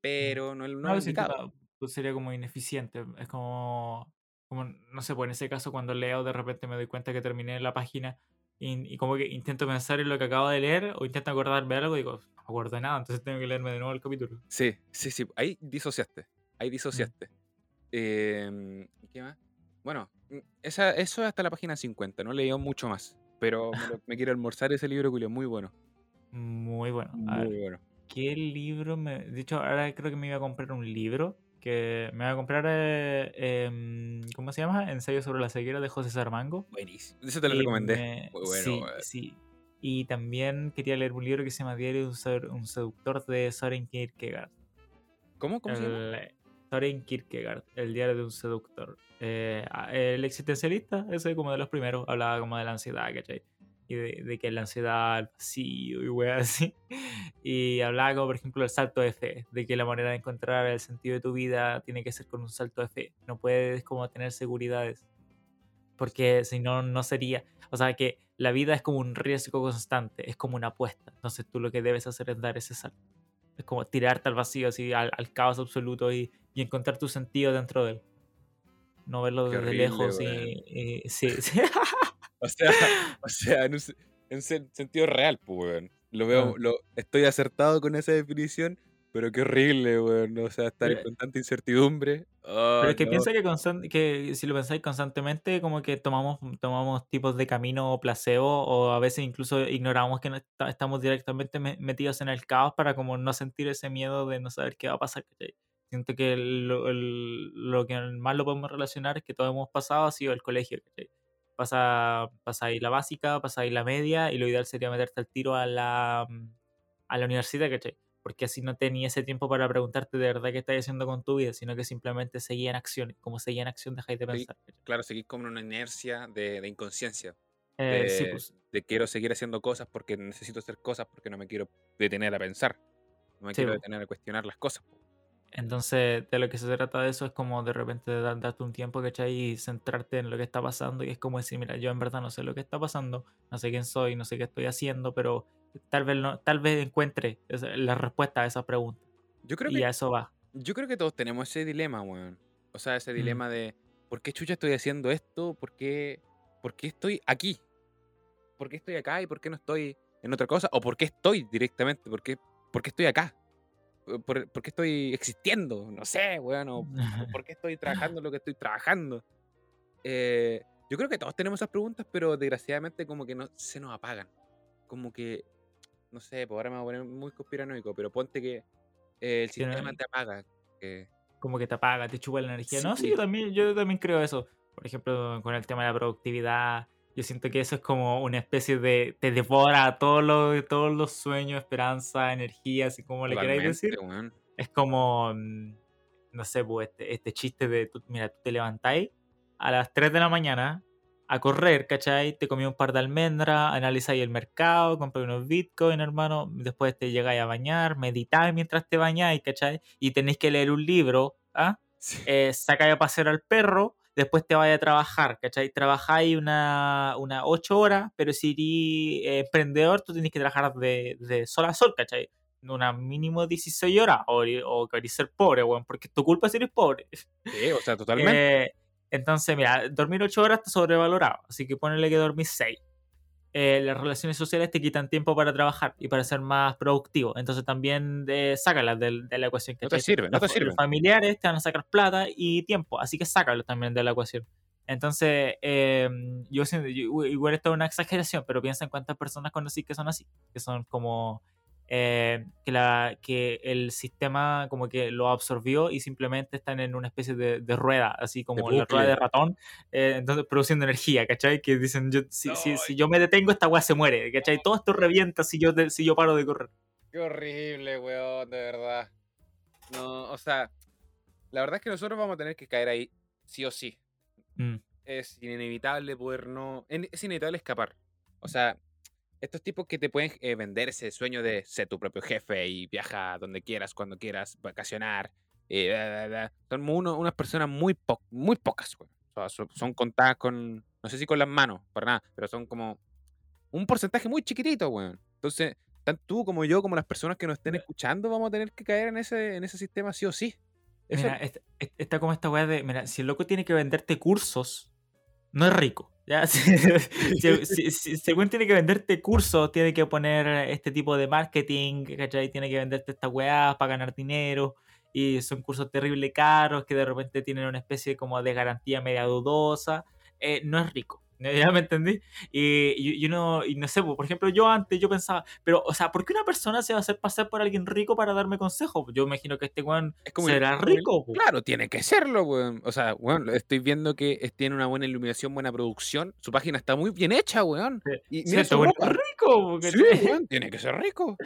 pero no, es- no No, es indicado. pues sería como ineficiente. Es como, como, no sé, pues en ese caso cuando leo de repente me doy cuenta que terminé la página y, y como que intento pensar en lo que acabo de leer o intento acordarme de algo y digo, no acuerdo de nada, entonces tengo que leerme de nuevo el capítulo. Sí, sí, sí, ahí disociaste, ahí disociaste. Em, ¿y ¿Qué más? Bueno, mm, esa, eso es hasta la página 50, no he leído mucho más, pero me, lo- me quiero almorzar ese libro, Julio, muy bueno, Muy bueno. A ver, muy bueno. ¿qué libro me...? De hecho, ahora creo que me iba a comprar un libro que me iba a comprar, eh, em, ¿cómo se llama? Ensayo sobre la ceguera de José Sarmango. Buenísimo, eso te lo Y recomendé. me- Muy bueno, sí, weón. sí. Y también quería leer un libro que se llama Diario de un, sed- un seductor de Soren Kierkegaard. ¿Cómo? ¿Cómo se llama? El, Soren Kierkegaard, el diario de un seductor. Eh, el existencialista, ese como de los primeros, hablaba como de la ansiedad, ¿cachai? Y de, de que la ansiedad, el vacío y weas así. Y hablaba como, por ejemplo, del salto de fe, de que la manera de encontrar el sentido de tu vida tiene que ser con un salto de fe. No puedes como tener seguridades porque si no, no sería. O sea, que la vida es como un riesgo constante, es como una apuesta. Entonces tú lo que debes hacer es dar ese salto. Es como tirarte al vacío, así, al, al caos absoluto y, y encontrar tu sentido dentro de él. No verlo Qué desde horrible, lejos y, y- sí, sí. O sea, o sea, en un, en sen- sentido real, pues, weón. Lo veo, lo, estoy acertado con esa definición, pero qué horrible, weón. O sea, estar en constante incertidumbre. Oh, Pero es que no. piensa que, que si lo pensáis constantemente, como que tomamos, tomamos tipos de camino placebo o a veces incluso ignoramos que no está- estamos directamente me- metidos en el caos para como no sentir ese miedo de no saber qué va a pasar. Siento que lo, el- lo que más lo podemos relacionar es que todos hemos pasado ha sido el colegio. ¿cachai? Pasa, pasa ahí la básica, pasa ahí la media y lo ideal sería meterte al tiro a la, a la universidad, ¿cachai? Porque así no tenía ese tiempo para preguntarte de verdad qué estás haciendo con tu vida, sino que simplemente seguía en acción. Como seguía en acción, dejáis de Sí, pensar. ¿cachai? Claro, seguir como en una inercia de, de inconsciencia. Eh, sí, de, pues. de quiero seguir haciendo cosas porque necesito hacer cosas porque no me quiero detener a pensar. No me Sí, quiero po. detener a cuestionar las cosas. Entonces, de lo que se trata de eso es como de repente da- darte un tiempo, ¿cachai? Y centrarte en lo que está pasando. Y es como decir, mira, yo en verdad no sé lo que está pasando, no sé quién soy, no sé qué estoy haciendo, pero tal vez, no, tal vez encuentre la respuesta a esa pregunta. Yo creo Y que a eso va. Yo creo que todos tenemos ese dilema, weón. O sea, ese Mm. dilema de ¿por qué chucha estoy haciendo esto? ¿Por qué, por qué estoy aquí? ¿Por qué estoy acá y por qué no estoy en otra cosa? ¿O por qué estoy directamente? ¿Por qué, por qué estoy acá? Eh, ¿Por, por qué estoy existiendo? No sé, weón. O ¿Por qué estoy trabajando lo que estoy trabajando? Eh, yo creo que todos tenemos esas preguntas, pero desgraciadamente como que no, se nos apagan. Como que, no sé, pues ahora me voy a poner muy conspiranoico, pero ponte que eh, el sistema te apaga. que- como que te apaga, te chupa la energía. No, sí, Sí. yo también, yo también creo eso. Por ejemplo, con el tema de la productividad, yo siento que eso es como una especie de. te devora todos los todos los sueños, esperanza, energía, así como le queráis decir. Es como. mm, no sé, pues este, este chiste de. tú- mira, tú te levantáis a las 3 de la mañana a correr, ¿cachai? Te comí un par de almendras, analizáis el mercado, compráis unos bitcoins, hermano. Después te llegáis a bañar, meditáis mientras te bañáis, ¿cachai? Y tenéis que leer un libro, ¿ah? Sí. eh, sacáis a pasear al perro después te vayas a trabajar, ¿cachai? Trabajáis una, una 8 horas, pero si eres emprendedor, tú tienes que trabajar de, de sol a sol, ¿cachai? Una mínimo 16 horas, o, o querés ser pobre, weón, porque es tu culpa si eres pobre. Sí, o sea, totalmente. Eh, entonces, mira, dormir 8 horas está sobrevalorado, así que ponele que dormir 6. Eh, las relaciones sociales te quitan tiempo para trabajar y para ser más productivo. Entonces también eh, sácalas de, de, la ecuación. No te sirve, no te sirve. Los familiares te van a sacar plata y tiempo, así que sácalos también de la ecuación. Entonces, eh, yo, yo, igual esto es una exageración, pero piensa en cuántas personas conocí que son así, que son como eh, que, la, que el sistema como que lo absorbió y simplemente están en una especie de, de rueda, así como la rueda de ratón, eh, entonces produciendo energía, ¿cachai? Que dicen, yo, si, no, si, si, yo me detengo, esta weá se muere, ¿cachai? Todo esto revienta si yo, si yo paro de correr. Qué horrible, weón, de verdad. No, o sea, la verdad es que nosotros vamos a tener que caer ahí, sí o sí. Mm. Es inevitable poder no... Es inevitable escapar. O sea, estos tipos que te pueden eh, vender ese sueño de ser tu propio jefe y viaja donde quieras, cuando quieras, vacacionar. Eh, da, da, da. Son uno, unas personas muy, po muy pocas, güey. O sea, son, contadas con, no sé si con las manos, para nada, pero son como un porcentaje muy chiquitito, güey. Entonces, tanto tú como yo, como las personas que nos estén escuchando, vamos a tener que caer en ese, en ese sistema sí o sí. Eso... Mira, está, está como esta weá de, mira, si el loco tiene que venderte cursos, no es rico. ¿Ya? Si, si, según tiene que venderte cursos, tiene que poner este tipo de marketing, ¿cachai? Tiene que venderte esta weá para ganar dinero. Y son cursos terrible caros que de repente tienen una especie como de garantía media dudosa. Eh, no es rico. ¿Ya me entendí? Y, y, y, uno, y no sé, por ejemplo, yo antes yo pensaba, pero, o sea, ¿por qué una persona se va a hacer pasar por alguien rico para darme consejos? Yo imagino que este weón será rico. Claro, tiene que serlo, weón. O sea, weón, estoy viendo que tiene una buena iluminación, buena producción. Su página está muy bien hecha, weón. Y mira, sí, weón es rico. Sí, weón, tiene que ser rico.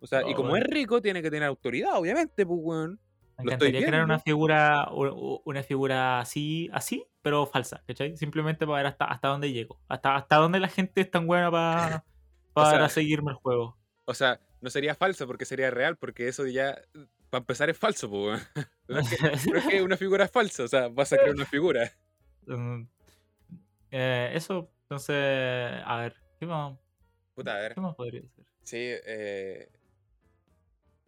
O sea, no, y como weón. es rico, tiene que tener autoridad, obviamente, pues, weón. Me encantaría crear una figura, una figura así, así, pero falsa, ¿cachai? Simplemente para ver hasta, hasta dónde llego. Hasta, hasta dónde la gente es tan buena para, para o sea, seguirme el juego. O sea, no sería falso porque sería real, porque eso ya, para empezar, es falso, pues. Es, que, una figura es falsa, o sea, vas a crear una figura. Um, eh, eso, entonces, a ver, ¿qué más? Puta, a ver. ¿Qué más podría ser? Sí, eh,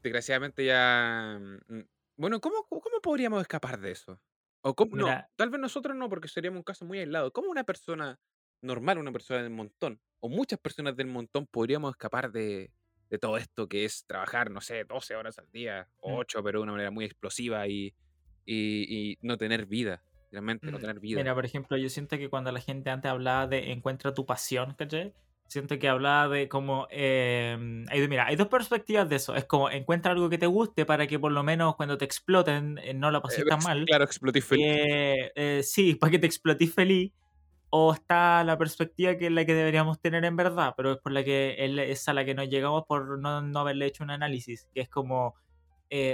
desgraciadamente ya mm, bueno, ¿cómo, ¿cómo podríamos escapar de eso? O cómo, no, tal vez nosotros no, porque seríamos un caso muy aislado. ¿Cómo una persona normal, una persona del montón, o muchas personas del montón podríamos escapar de, de todo esto que es trabajar, no sé, 12 horas al día, o mm, 8, pero de una manera muy explosiva y, y, y no tener vida, realmente no mm, tener vida? Mira, por ejemplo, yo siento que cuando la gente antes hablaba de encuentra tu pasión, ¿cachai? Siento que hablaba de como... eh, hay, mira, hay dos perspectivas de eso. Es como encuentra algo que te guste para que por lo menos cuando te exploten eh, no la Eh, pases tan mal. claro, explotís feliz. Eh, sí, para que te explotís feliz. O está la perspectiva que es la que deberíamos tener en verdad, pero es por la que es a la que nos llegamos por no, no haberle hecho un análisis. Que es como,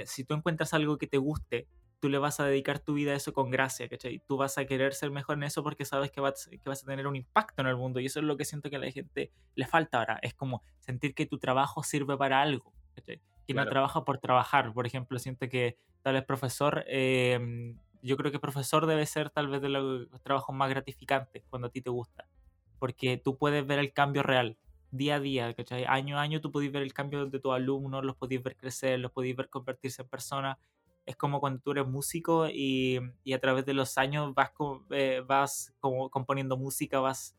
si tú encuentras algo que te guste, tú le vas a dedicar tu vida a eso con gracia, ¿cachai? Tú vas a querer ser mejor en eso porque sabes que vas, que vas a tener un impacto en el mundo. Y eso es lo que siento que a la gente le falta ahora. Es como sentir que tu trabajo sirve para algo, ¿cachai? Que no trabaja por trabajar. Por ejemplo, siento que tal vez profesor, eh, yo creo que profesor debe ser tal vez de los trabajos más gratificantes cuando a ti te gusta. Porque tú puedes ver el cambio real día a día, ¿cachai? Año a año tú podés ver el cambio de tus alumnos, los podés ver crecer, los podés ver convertirse en personas. Es como cuando tú eres músico y, y a través de los años vas, co- eh, vas como componiendo música, vas,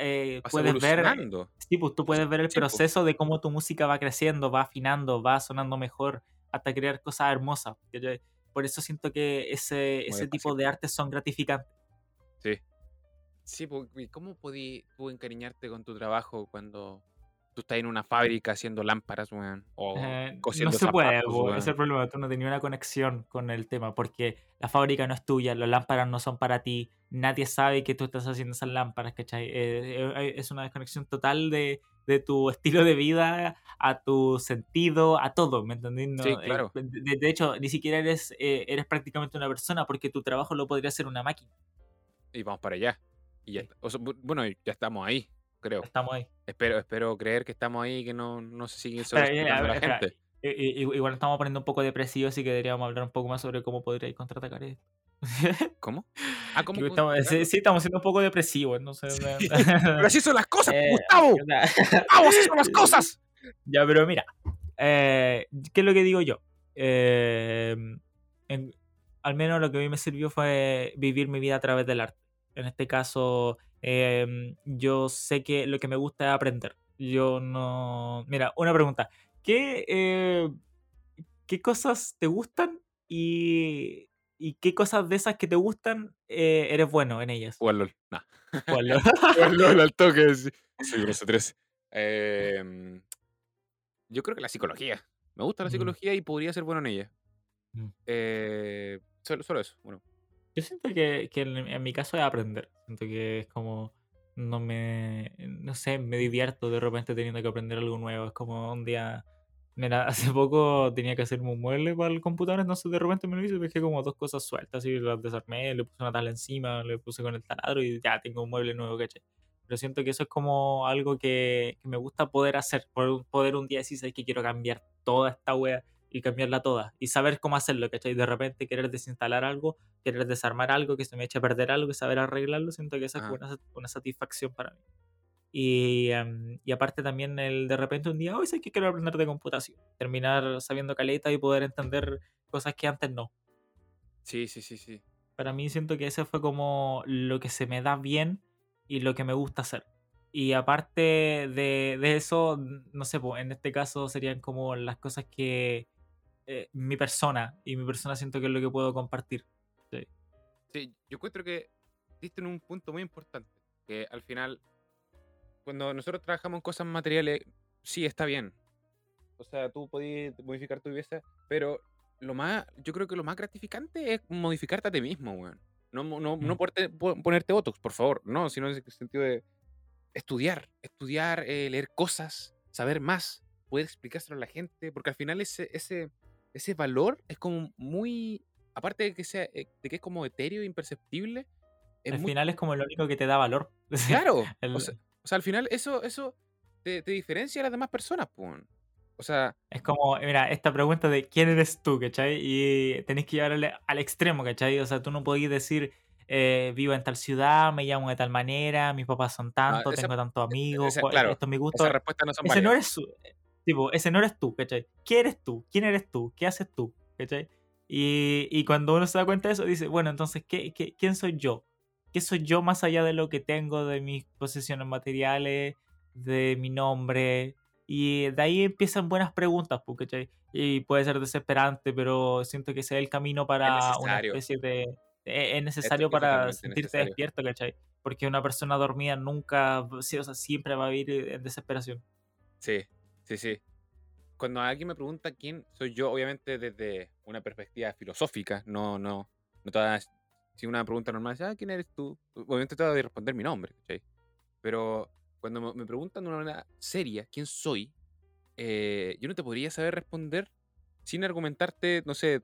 eh, Vas puedes ver, sí, pues tú puedes ver el Sí, pues. proceso de cómo tu música va creciendo, va afinando, va sonando mejor, hasta crear cosas hermosas. Por eso siento que ese, ese tipo de artes son gratificantes. Sí. Sí, porque ¿cómo podí tú encariñarte con tu trabajo cuando tú estás en una fábrica haciendo lámparas, weón? O Eh, no cosiendo se puede, zapatos, es el problema, tú no tenías una conexión con el tema, porque la fábrica no es tuya, las lámparas no son para ti, nadie sabe que tú estás haciendo esas lámparas, ¿cachai? Eh, eh, es una desconexión total de, de tu estilo de vida, a tu sentido, a todo, ¿me entendés? Sí, No, eh, claro. de, de hecho, ni siquiera eres, eh, eres prácticamente una persona, porque tu trabajo lo podría hacer una máquina. Y vamos para allá. Y ya Sí. O sea, bueno, ya estamos ahí, creo. estamos ahí. Espero, espero creer que estamos ahí y que no, no se sigue Espera, a sobreexplotando a ver, la espera, gente. i- Igual estamos poniendo un poco depresivos, así que deberíamos hablar un poco más sobre cómo podríais contraatacar esto. ¿Cómo? Ah, ¿cómo estamos- sí, estamos siendo un poco depresivos, no sé. Sí, Pero así son las cosas, Eh, Gustavo. ya. Gustavo, así son las cosas. Ya, pero mira, eh, ¿qué es lo que digo yo? Eh, en- al menos lo que a mí me sirvió fue vivir mi vida a través del arte. En este caso, eh, yo sé que lo que me gusta es aprender. Yo no... Mira, una pregunta. ¿Qué, eh, ¿qué cosas te gustan y, y qué cosas de esas que te gustan eh, eres bueno en ellas? Jugar LOL. Nah. ¿Cuál? Jugar LOL al toque. sí. Grosso 3. Em, yo creo que la psicología. Me gusta la Mm. psicología y podría ser bueno en ella. Mm. Eh, solo, solo eso. Bueno, Yo siento que, que en, en mi caso es aprender. Siento que es como. No me. No sé, me divierto de repente teniendo que aprender algo nuevo. Es como un día. Mira, hace poco tenía que hacerme un mueble para el computador, entonces de repente me lo hice y dejé como dos cosas sueltas y las desarmé, le puse una tabla encima, le puse con el taladro y ya tengo un mueble nuevo, ¿cachai? Pero siento que eso es como algo que, que me gusta poder hacer, poder, un día decir, "Sabes que quiero cambiar toda esta wea y cambiarla toda y saber cómo hacerlo, ¿cachai? De repente querer desinstalar algo, querer desarmar algo, que se me eche a perder algo y saber arreglarlo, siento que esa es Ajá. una, una satisfacción para mí. Y, em, y aparte también el de repente un día, hoy sé que quiero aprender de computación, terminar sabiendo caleta y poder entender cosas que antes no. sí, sí, sí, sí. Para mí siento que ese fue como lo que se me da bien y lo que me gusta hacer. Y aparte de, de eso, no sé, pues, en este caso serían como las cosas que eh, mi persona, y mi persona siento que es lo que puedo compartir. Sí. Sí, yo encuentro que diste en un punto muy importante. Que al final, cuando nosotros trabajamos en cosas materiales, sí está bien. O sea, tú podías modificar tu vida, pero lo más, yo creo que lo más gratificante es modificarte a ti mismo, weón. No, no, no Mm. ponerte, po- ponerte botox, por favor. No, sino en el sentido de estudiar, estudiar, eh, leer cosas, saber más, poder explicárselo a la gente, porque al final ese, ese, ese valor es como muy, aparte de que sea, eh, de que es como etéreo, imperceptible, es Al muy final es como lo único que te da valor. claro. El- O sea, o sea, al final eso, eso te, te diferencia a las demás personas, pues. O sea, Es como, mira, esta pregunta de quién eres tú, ¿cachai? Y tenés que llevarle al extremo, ¿cachai? O sea, tú no podés decir, eh, vivo en tal ciudad, me llamo de tal manera, mis papás son tantos, esa- tengo tantos amigos, esa- cuál- claro, esto es mi gusto. esas respuestas no son Ese no eres tipo, ese no eres tú, ¿cachai? ¿Qué eres tú? ¿Quién eres tú? ¿Qué haces tú? ¿cachai? Y, y cuando uno se da cuenta de eso, dice, bueno, entonces, ¿qué, qué, quién soy yo? ¿Qué soy yo más allá de lo que tengo, de mis posesiones materiales, de mi nombre? Y de ahí empiezan buenas preguntas, pues, ¿cachai? Y puede ser desesperante, pero siento que ese es el camino para una especie de... Es es necesario es para sentirte necesario. despierto, ¿cachai? Porque una persona dormida nunca, o sea, siempre va a vivir en desesperación. Sí, sí, sí. Cuando alguien me pregunta quién soy yo, obviamente desde una perspectiva filosófica, no, no, no todas, si una pregunta normal, ah, ¿quién eres tú? Obviamente te voy a responder mi nombre, ¿cachai? Pero cuando me- preguntan de una manera seria quién soy, eh, yo no te podría saber responder sin argumentarte, no sé,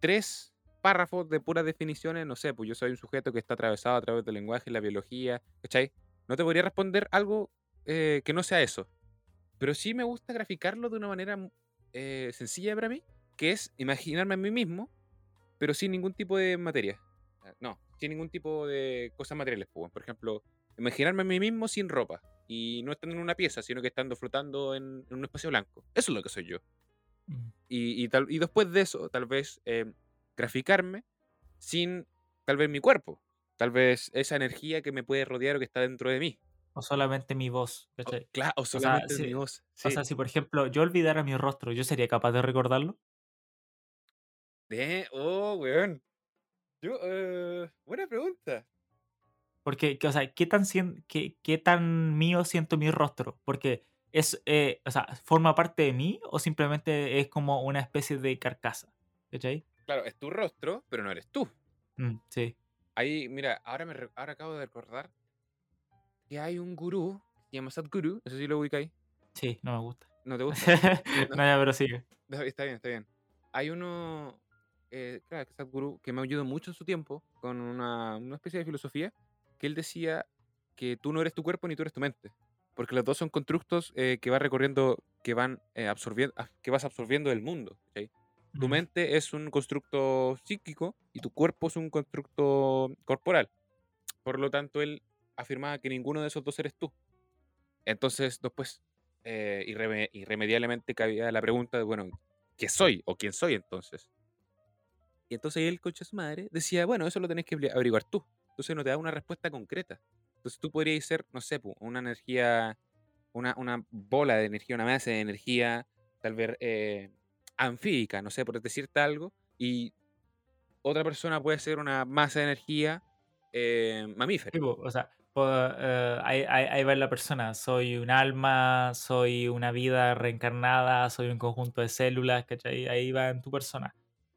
tres párrafos de puras definiciones, no sé, pues yo soy un sujeto que está atravesado a través del lenguaje la biología, ¿cachai? No te podría responder algo eh, que no sea eso. Pero sí me gusta graficarlo de una manera mu- eh, sencilla para mí, que es imaginarme a mí mismo, pero sin ningún tipo de materia. Ah, No, sin ningún tipo de cosas materiales. Por ejemplo, imaginarme a mí mismo sin ropa y no estando en una pieza, sino que estando flotando en, en un espacio blanco. Eso es lo que soy yo. Mm. Y, y tal, y después de eso, tal vez eh, graficarme sin tal vez mi cuerpo. Tal vez esa energía que me puede rodear o que está dentro de mí. O solamente mi voz, claro, o solamente mi voz. O sea, si por ejemplo yo olvidara mi rostro, ¿yo sería capaz de recordarlo? De- oh, weón. Yo, eh, buena pregunta. Porque, que, o sea, ¿qué tan, qué, qué tan mío siento mi rostro? Porque es, eh, o sea, ¿forma parte de mí o simplemente es como una especie de carcasa? ¿Cachai? Claro, es tu rostro, pero no eres tú. Mm, sí. Ahí, mira, ahora, me, ahora acabo de recordar que hay un gurú, se llama Sadhguru, no sé si lo ubicáis. Sí, no me gusta. ¿No te gusta? no, ya, pero sigue. No, Está bien, está bien. Hay uno, eh, claro, que Sadhguru, que me ayudó mucho en su tiempo con una, una especie de filosofía, que él decía que tú no eres tu cuerpo ni tú eres tu mente. Porque los dos son constructos eh, que vas recorriendo, que van eh, absorbiendo, ah, que vas absorbiendo del mundo. Tu mente es un constructo psíquico y tu cuerpo es un constructo corporal. Por lo tanto, él afirmaba que ninguno de esos dos eres tú. Entonces, después, eh, irreme- irremediablemente cabía la pregunta de, bueno, ¿qué soy? ¿O quién soy entonces? Y entonces él, concha de su madre, decía, bueno, eso lo tenés que averiguar tú. Entonces no te da una respuesta concreta. Entonces tú podrías ser, no sé, una energía, una, una bola de energía, una masa de energía, tal vez eh, anfíbica, no sé, por decirte algo, y otra persona puede ser una masa de energía eh, mamífera. O sea, eh, ahí, ahí- va la persona. Soy un alma, soy una vida reencarnada, soy un conjunto de células, ¿cachai? Ahí va en tu persona.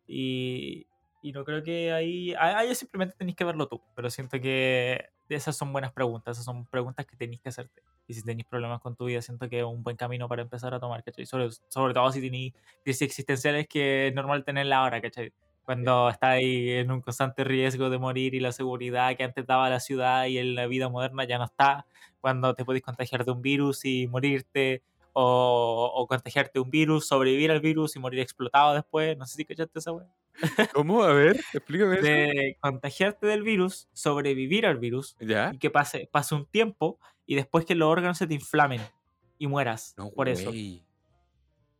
Y, y no creo que ahí, ahí simplemente tenéis que verlo tú. Pero siento que esas son buenas preguntas, esas son preguntas que tenéis que hacerte. Y si tenéis problemas con tu vida, siento que es un buen camino para empezar a tomar, ¿cachai? Sobre, sobre todo si tenéis crisis existenciales que es normal tenerla ahora, ¿cachai? Cuando está ahí en un constante riesgo de morir y la seguridad que antes daba la ciudad y en la vida moderna ya no está, cuando te podéis contagiar de un virus y morirte, o, o contagiarte de un virus, sobrevivir al virus y morir explotado después, no sé si cachaste esa wea. ¿Cómo? A ver, explícame eso. De contagiarte del virus, sobrevivir al virus ¿Ya? y que pase, pase un tiempo y después que los órganos se te inflamen y mueras No, por eso.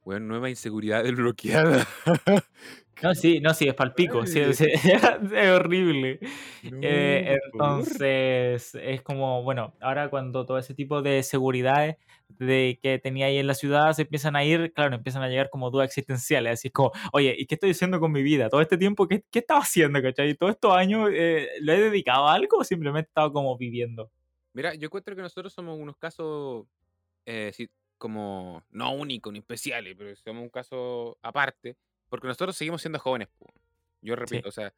Bueno, nueva inseguridad desbloqueada. No, sí, no, sí, es palpico, sí, sí, es horrible. No, Eh, entonces, es como, bueno, ahora cuando todo ese tipo de seguridades de que tenía ahí en la ciudad se empiezan a ir, claro, empiezan a llegar como dudas existenciales, así es como, oye, ¿y qué estoy haciendo con mi vida? Todo este tiempo, ¿qué, qué estaba haciendo, cachai? ¿Todos estos años eh, lo he dedicado a algo o simplemente estaba como viviendo? Mira, yo encuentro que nosotros somos unos casos, eh, como, no únicos ni especiales, pero somos un caso aparte, porque nosotros seguimos siendo jóvenes. Yo repito, o sea,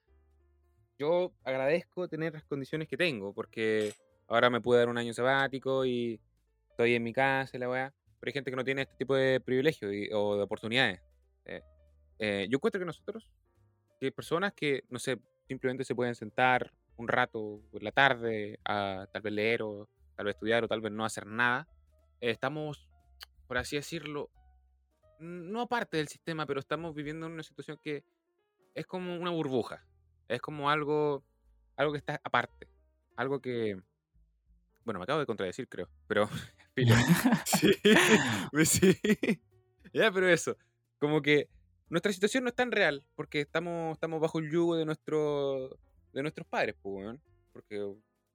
yo agradezco tener las condiciones que tengo, porque ahora me pude dar un año sabático y estoy en mi casa y la weá, pero hay gente que no tiene este tipo de privilegios y- o de oportunidades. eh. Eh, yo encuentro que nosotros, que hay personas que, no sé, simplemente se pueden sentar un rato por la tarde a tal vez leer o tal vez estudiar o tal vez no hacer nada, eh, estamos, por así decirlo, no aparte del sistema, pero estamos viviendo en una situación que es como una burbuja, es como algo, algo que está aparte, algo que, bueno, me acabo de contradecir, creo, pero. Sí, sí. Ya, pero eso, como que nuestra situación no es tan real, porque estamos, estamos bajo el yugo de, nuestro, de nuestros padres, pues, weón. Porque,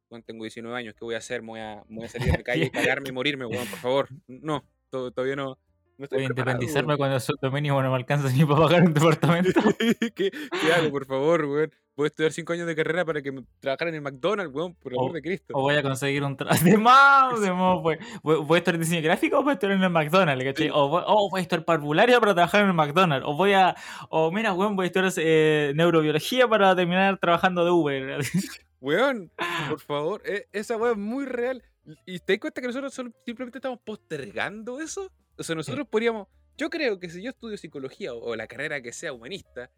weón, tengo 19 años, ¿qué voy a hacer? ¿Me voy a, me voy a salir a la calle, cagarme y morirme, weón, por favor. No, todavía no, no estoy Voy a independizarme weón. cuando el sueldo mínimo no me alcanza ni para pagar un departamento. ¿Qué, ¿Qué hago, por favor, weón? Voy a estudiar 5 años de carrera para que me trabajar en el McDonald's, weón, por el amor de Cristo. O voy a conseguir un trabajo. De más, de más, voy, voy, a estudiar diseño gráfico o voy a estudiar en el McDonald's. O voy, a estudiar parvularia para trabajar en el McDonald's. O voy a. O mira, weón, voy a estudiar eh, neurobiología para terminar trabajando de Uber. Weón, por favor, e- esa weá es muy real. ¿Y te das cuenta que nosotros solo- simplemente estamos postergando eso? O sea, nosotros podríamos. Yo creo que si yo estudio psicología o, o la carrera que sea humanista,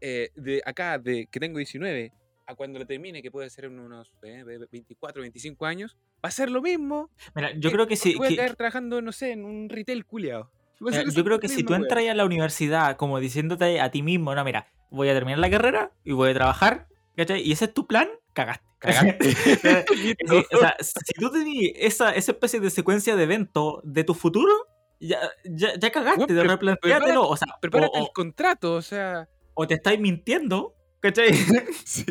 eh, de acá, de que tengo 19, a cuando lo termine, que puede ser en unos eh, 24, 25 años, va a ser lo mismo. Mira, yo que- creo que sí. Voy a caer trabajando, no sé, en un retail culiado. mira, yo creo que si tú entras a la universidad como diciéndote a ti mismo, no, mira, voy a terminar la carrera y voy a trabajar, ¿cachai? Y ese es tu plan, cagaste. Cagaste. Sí, o sea, si tú tenías esa, esa especie de secuencia de eventos de tu futuro, ya, ya, ya cagaste, pre- replanteátelo. O sea, o, Prepárate el contrato, o sea. o te estáis mintiendo, ¿cachai? Sí.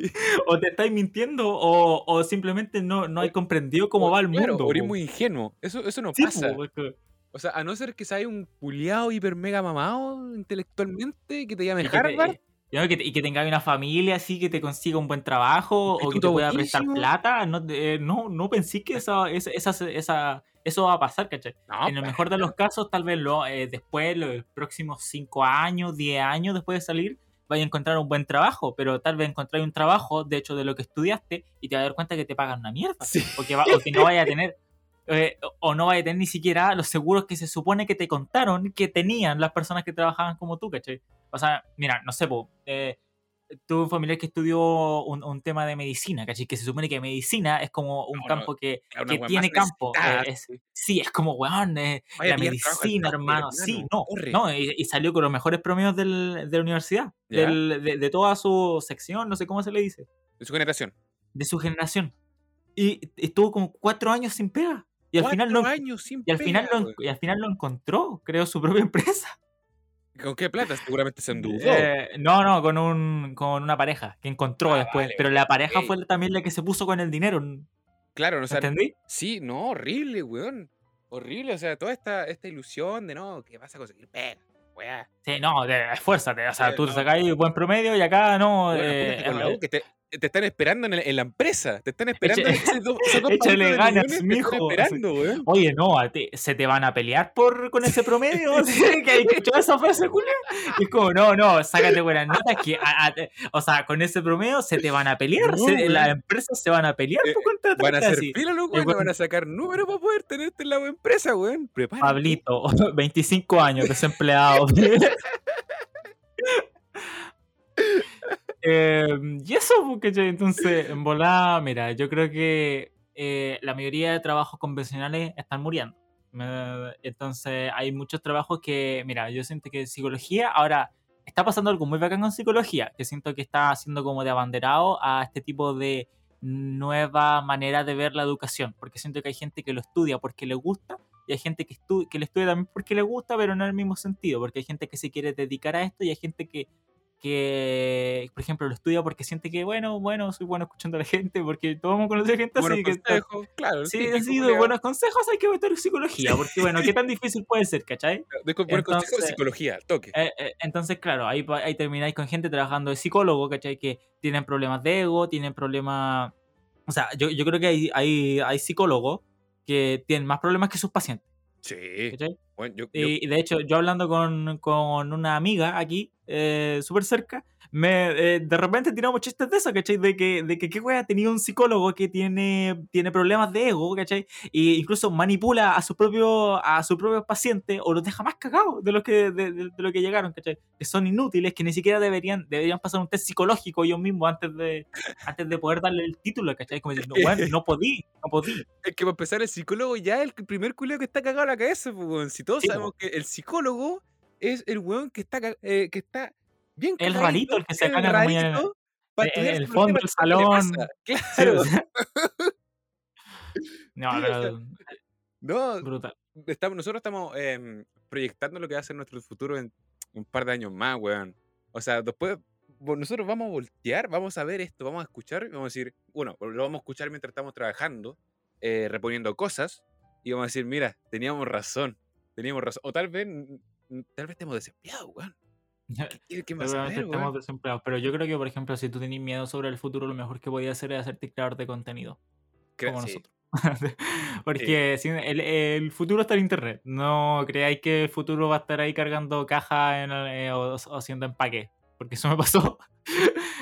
o te estáis mintiendo, o, o simplemente no, no hay comprendido cómo O- va el claro, mundo. o eres muy ingenuo. Eso, eso no Sí, pasa. O sea, a no ser que seas un culiado hiper mega mamado intelectualmente, que te llame y que te- Harvard. Y- que te- y que tengáis una familia así, que te consiga un buen trabajo, o que te pueda prestar plata. No, eh, no, no pensé que esa, esa, esa- esa- eso va a pasar, ¿cachai? No, en el pa- mejor de los casos, tal vez lo, eh, después, los próximos 5 años, 10 años después de salir, vaya a encontrar un buen trabajo, pero tal vez encontrar un trabajo, de hecho, de lo que estudiaste, y te vas a dar cuenta que te pagan una mierda. Sí. O que, va- o que no vaya a tener, eh, o no vaya a tener ni siquiera los seguros que se supone que te contaron que tenían las personas que trabajaban como tú, ¿cachai? O sea, mira, no sé, po, eh, tuve un familiar que estudió un, un tema de medicina, ¿cachai? Que se supone que medicina es como un No, no, campo que, claro, una que más tiene campo. eh, es, sí. es como, weón, eh, Vaya la medicina, hermano. Sí, no, corre. no, y, y salió con los mejores premios del- de la universidad, del- de, de toda su sección, no sé cómo se le dice, De su generación. de su generación. Y estuvo como cuatro años sin pega. Y al final no, años sin y al final pega, lo, weón. y al final lo encontró, creó su propia empresa. ¿Con qué plata? Seguramente se endeudó. Eh, no, no, con, un, con una pareja que encontró Ah, después. vale, pero la pareja fue también la que se puso con el dinero. ¿me Claro, o sea, ¿Entendí? sí, no, horrible, weón. Horrible, o sea, toda esta, esta ilusión de no, que vas a conseguir pega, weá. Sí, no, de- esfuérzate. O sea, tú no. sacáis buen promedio y acá no. Bueno, eh, júntate con la eh, U, que te, te están esperando en, el- en la empresa. Te están esperando Eche- dos, échale ganas, mijo. Oye, no, a ti- se te van a pelear por con ese promedio. Que hay que echar esa frase, Julia. Y es como, no, no, sácate buenas notas. Que, a- a- o sea, con ese promedio se te van a pelear. No, se- las empresas se van a pelear Eh, por contratarte Van a hacer fila weones, weón- van a sacar números para poder tenerte en la empresa, weón. Prepárate. Pablito, 25 años, desempleado. Eh, y eso, porque entonces, en volada, mira, yo creo que eh, la mayoría de trabajos convencionales están muriendo. Entonces, hay muchos trabajos que, mira, yo siento que psicología, ahora está pasando algo muy bacán con psicología, que siento que está haciendo como de abanderado a este tipo de nueva manera de ver la educación, porque siento que hay gente que lo estudia porque le gusta y hay gente que, estu que le estudia también porque le gusta, pero no en el mismo sentido, porque hay gente que se quiere dedicar a esto y hay gente que, que por ejemplo, lo estudia porque siente que, bueno, bueno, soy bueno escuchando a la gente, porque todos hemos conocido gente Buenos así que... consejos, claro. Sí, de culiao. buenos consejos hay que meter psicología, porque bueno, ¿qué tan difícil puede ser, cachai? Buenos consejos de psicología, toque. Eh, eh, entonces, claro, ahí, ahí termináis con gente trabajando de psicólogo, ¿cachai? Que tienen problemas de ego, tienen problemas... O sea, yo, yo creo que hay, hay, hay psicólogos que tienen más problemas que sus pacientes, Sí. Bueno, yo, yo- Y, y de hecho, yo hablando con, con una amiga aquí, eh, súper cerca, me, eh, de repente tiramos chistes de eso, ¿cachai? De que, de que qué wea tenía un psicólogo que tiene, tiene problemas de ego, ¿cachai? E incluso manipula a su propio a sus propios pacientes o los deja más cagados de lo que, de, de- de lo que llegaron, ¿cachai? Que son inútiles, que ni siquiera deberían, deberían pasar un test psicológico ellos mismos antes de, antes de poder darle el título, ¿cachai? Como decir, no, bueno, no podí, no podí. Es que para empezar, el psicólogo ya es el primer culeo que está cagado a la cabeza, pues. Si todos Sí, sabemos que el psicólogo es el weón que está, eh, que está bien El rarito, el que se caga en- estudiar el fondo del salón. Sí, Claro. No, Sí, o sea, pero No, brutal. estamos, nosotros estamos em, proyectando lo que va a ser nuestro futuro en un par de años más, weón. O sea, después nosotros vamos a voltear, vamos a ver esto, vamos a escuchar y vamos a decir, bueno, lo vamos a escuchar mientras estamos trabajando, eh, reponiendo cosas, y vamos a decir, mira, teníamos razón, teníamos razón. O tal vez, tal vez estemos desempleados, weón. ¿Qué, qué más saber, estamos weón? desempleados. Pero yo creo que, por ejemplo, si tú tenés miedo sobre el futuro, lo mejor que podías hacer es hacerte creador de contenido. Cre- como sí, nosotros. Porque si- el, el futuro está en internet. No creáis que el futuro va a estar ahí cargando cajas en el- eh, o, o haciendo empaque. Porque eso me pasó.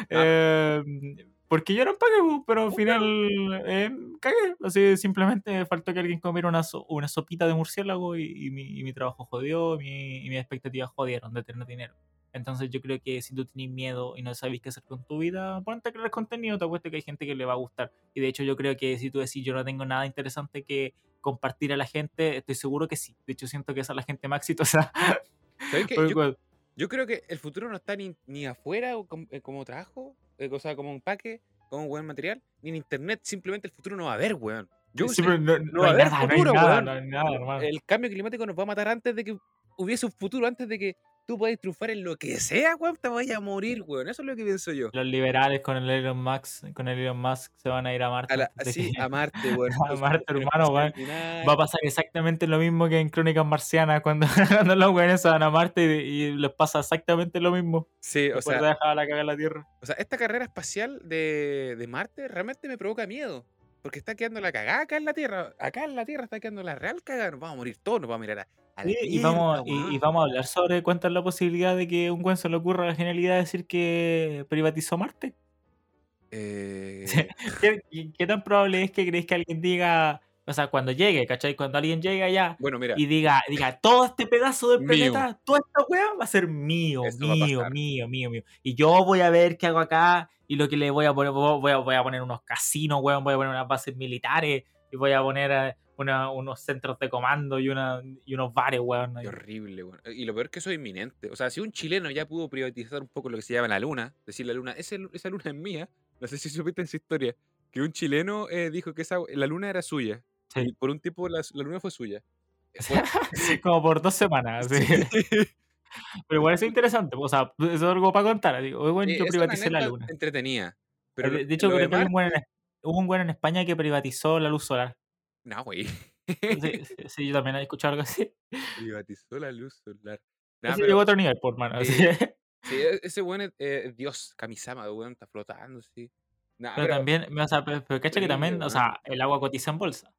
Eh, porque yo era empaque, pues, pero al final eh, cagué. Así simplemente me faltó que alguien comiera una, so- una sopita de murciélago y, y mi, y mi trabajo jodió mi- y mis expectativas jodieron de tener dinero. Entonces yo creo que si tú tienes miedo y no sabes qué hacer con tu vida, ponte a crear contenido, te apuesto que hay gente que le va a gustar. Y de hecho yo creo que si tú decís yo no tengo nada interesante que compartir a la gente, estoy seguro que sí. De hecho siento que esa es la gente más exitosa. ¿Sabes Yo, yo creo que el futuro no está ni, ni afuera o com- eh, como trabajo, eh, o sea, como empaque, como buen material, ni en internet. Simplemente el futuro no va a haber, weón. Yo Sí, no, no va a haber nada, no hay futuro, nada, weón. nada, el cambio climático nos va a matar antes de que hubiese un futuro, antes de que tú puedas triunfar en lo que sea, weón, te vayas a morir, weón. Eso es lo que pienso yo. Los liberales con el Elon Musk, con el Elon Musk se van a ir a Marte. A la- sí, que- a Marte, weón. A Marte, hermano, weón. Va a pasar exactamente lo mismo que en Crónicas Marcianas, cuando, cuando los güeyes se van a Marte y, y les pasa exactamente lo mismo. Sí, o sea, de dejar la caga en la Tierra. o sea, esta carrera espacial de, de Marte realmente me provoca miedo. Porque está quedando la cagada acá en la Tierra. Acá en la Tierra está quedando la real cagada. Nos vamos a morir todos, nos vamos a mirar a, Sí, y, vamos, y, vamos a hablar sobre cuánta es la posibilidad de que un güey se le ocurra la genialidad de decir que privatizó Marte. Eh, ¿Qué, tan probable es que creéis que alguien diga O sea, cuando llegue, ¿cachai? Cuando alguien llegue allá Bueno, mira, y diga, diga, todo este pedazo del Mío. planeta, toda esta weá va a ser mío, mío, mío, mío, mío. Y yo voy a ver qué hago acá y lo que le voy a poner, voy a, voy a poner unos casinos, weón, voy a poner unas bases militares y voy a poner una- unos centros de comando y, una, y unos bares, weón. Qué horrible, weón. Y lo peor es que eso es inminente. O sea, si un chileno ya pudo privatizar un poco lo que se llama la luna, decir la luna, ese- esa luna es mía, no sé si supiste esa historia, que un chileno eh, dijo que esa, la luna era suya. Sí. Y por un tiempo la, la luna fue suya. Eh, fue- Como por dos semanas, así. Pero igual es interesante, o sea, eso es algo para contar. "Oye, bueno, Sí, yo privaticé la luna. Entretenida. Pero de, lo- de hecho, creo que un en hubo un güey en España que privatizó la luz solar. No, güey. Sí, sí, sí, yo también he escuchado algo así. Privatizó la luz solar. Nah, Ese pero- llegó a otro nivel, por mano. Sí. e- ese weón es eh, Dios, Kamisama, weón, está flotando, sí. Nah, Pero pero- también, o sea, pero, pero cacha que también, o sea, el agua cotiza en bolsa.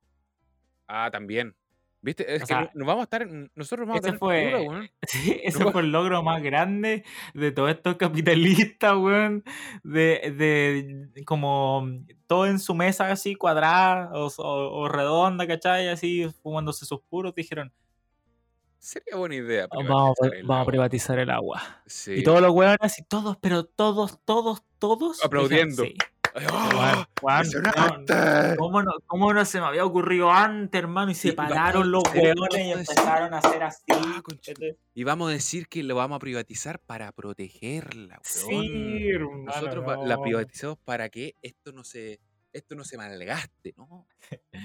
Ah, también. ¿Viste? Es O que sea, no- nos vamos a estar. Nosotros vamos a estar fue- futuro, weón. Sí, ese Luego- fue el logro más grande de todos estos capitalistas, weón. De, de como todo en su mesa así cuadrada o, o- o redonda, ¿cachai? Así fumándose sus puros, dijeron, Sería buena idea. vamos, el vamos a agua". privatizar el agua. Sí. Y todos los weones y todos, pero todos, todos, todos. dijeron, Aplaudiendo. sí. ¡Ah! no, ¿Cómo no, ¿Cómo no se me había ocurrido antes, hermano? Y se pararon los hacer weones y empezaron a hacer así. Ah, Y vamos a decir que lo vamos a privatizar para protegerla, weón. Sí, hermano. Nosotros la no. privatizamos para que esto no se esto no se malgaste, ¿no?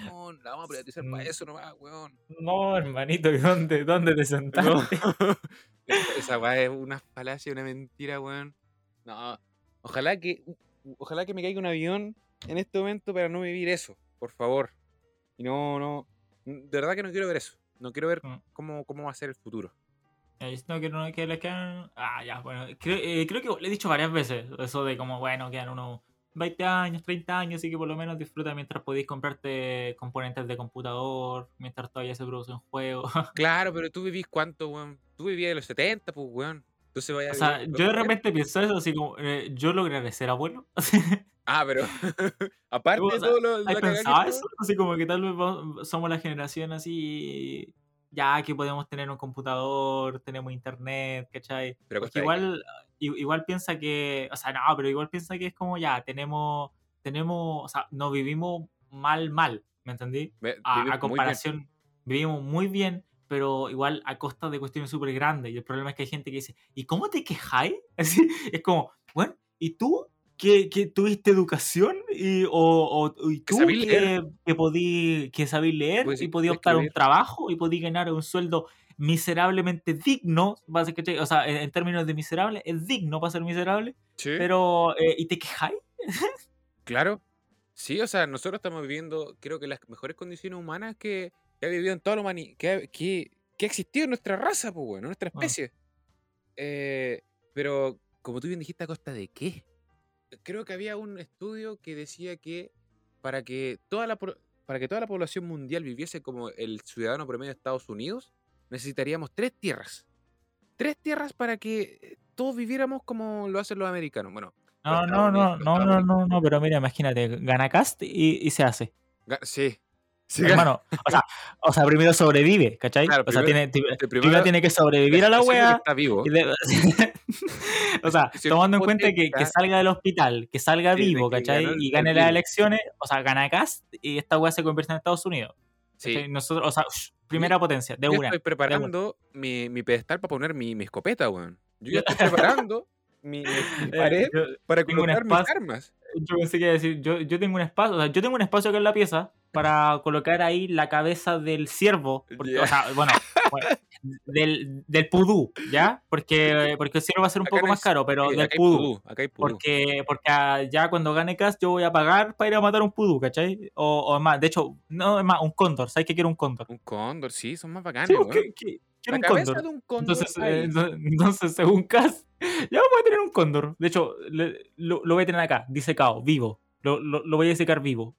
No, la vamos a privatizar para eso nomás, weón. No, hermanito, ¿y ¿dónde, dónde te No. sentaste? Esa- Esa weá es una falacia, una mentira, weón. No, ojalá que ojalá que me caiga un avión en este momento para no vivir eso, por favor. Y no, no, de verdad que no quiero ver eso. No quiero ver Mm. cómo, cómo va a ser el futuro. No, que, no, que les quedan. Ah, ya, bueno. Creo, eh, creo que le he dicho varias veces eso de como, bueno, quedan unos 20 años, 30 años, así que por lo menos disfruta mientras podéis comprarte componentes de computador, mientras todavía se producen juegos. Claro, pero tú vivís cuánto, weón. Tú vivías de los 70, pues, weón. Entonces vaya O sea, yo de 70. repente pienso eso, así como, eh, yo lograré ser abuelo. Ah, pero aparte O de sea, todo lo ¿Has pensado eso? Así como que tal vez somos la generación así, ya que podemos tener un computador, tenemos internet, ¿cachai? Pero Porque igual, igual piensa que, o sea, no, pero igual piensa que es como ya, tenemos, tenemos, o sea, no vivimos mal, mal, ¿me entendí? A, muy comparación, vivimos muy bien, pero igual a costa de cuestiones súper grandes. Y el problema es que hay gente que dice, ¿y cómo te quejáis? Así, es como, bueno, ¿y tú? Que, que tuviste educación y, o, o- y Que tú que, leer. que podí que leer Puedes y podí escribir. optar a un trabajo y podí ganar un sueldo miserablemente digno, o sea, en, en términos de miserable, es digno para ser miserable, Sí, pero, eh, ¿y te quejáis? claro. Sí, o sea, nosotros estamos viviendo, creo que las mejores condiciones humanas que, que ha vivido en toda la humanidad, que, ha- que, que ha existido en nuestra raza, pues, bueno, en nuestra Ah. especie. Eh, pero, como tú bien dijiste, ¿a costa de qué? Creo que había un estudio que decía que para que toda la, para que toda la población mundial viviese como el ciudadano promedio de Estados Unidos, necesitaríamos tres tierras. Tres tierras para que eh, todos viviéramos como lo hacen los americanos. Bueno, No, no, no, no, no, no, no, pero mira, imagínate, gana cast y, y se hace. ga- sí. Sí, Hermano, o sea, o sea, primero sobrevive, ¿cachai? Claro, o sea, primero- tiene, primero, primero- tiene que sobrevivir a la wea. está vivo. y de- o sea, Si- tomando en cuenta que, salga del hospital, que salga vivo, ¿cachai? Y gane las elecciones, o sea, gana Cast y esta wea se convierte en Estados Unidos. Sí. Nosotros, o sea, ush, primera potencia, de Yo una. estoy preparando mi, mi pedestal para poner mi, mi escopeta, weón. Yo ya estoy preparando mi, mi- Eh, pared yo, para colocar mis armas. yo pensé que decir, yo, yo tengo un espacio, o sea, yo tengo un espacio acá en la pieza para colocar ahí la cabeza del ciervo, porque, Ya. o sea, bueno, bueno, del, del pudú, ¿ya? Porque, porque el ciervo va a ser un Acá poco no más caro, pero Sí, del pudú. pudú, acá hay pudú. Porque, porque ah, ya cuando gane Cast yo voy a pagar para ir a matar un pudú, ¿cachai? O, o más, de hecho, no, es más, un cóndor, ¿sabes qué quiero un cóndor? Un cóndor, sí, son más bacanes, Sí, weón. ¿qué- qué- quiero La un cabeza cóndor. de un cóndor Entonces, eh, ento- entonces, según Cas, ya vamos a tener un cóndor. De hecho, le- lo, lo voy a tener acá, disecado, vivo. Lo, lo, lo voy a disecar vivo.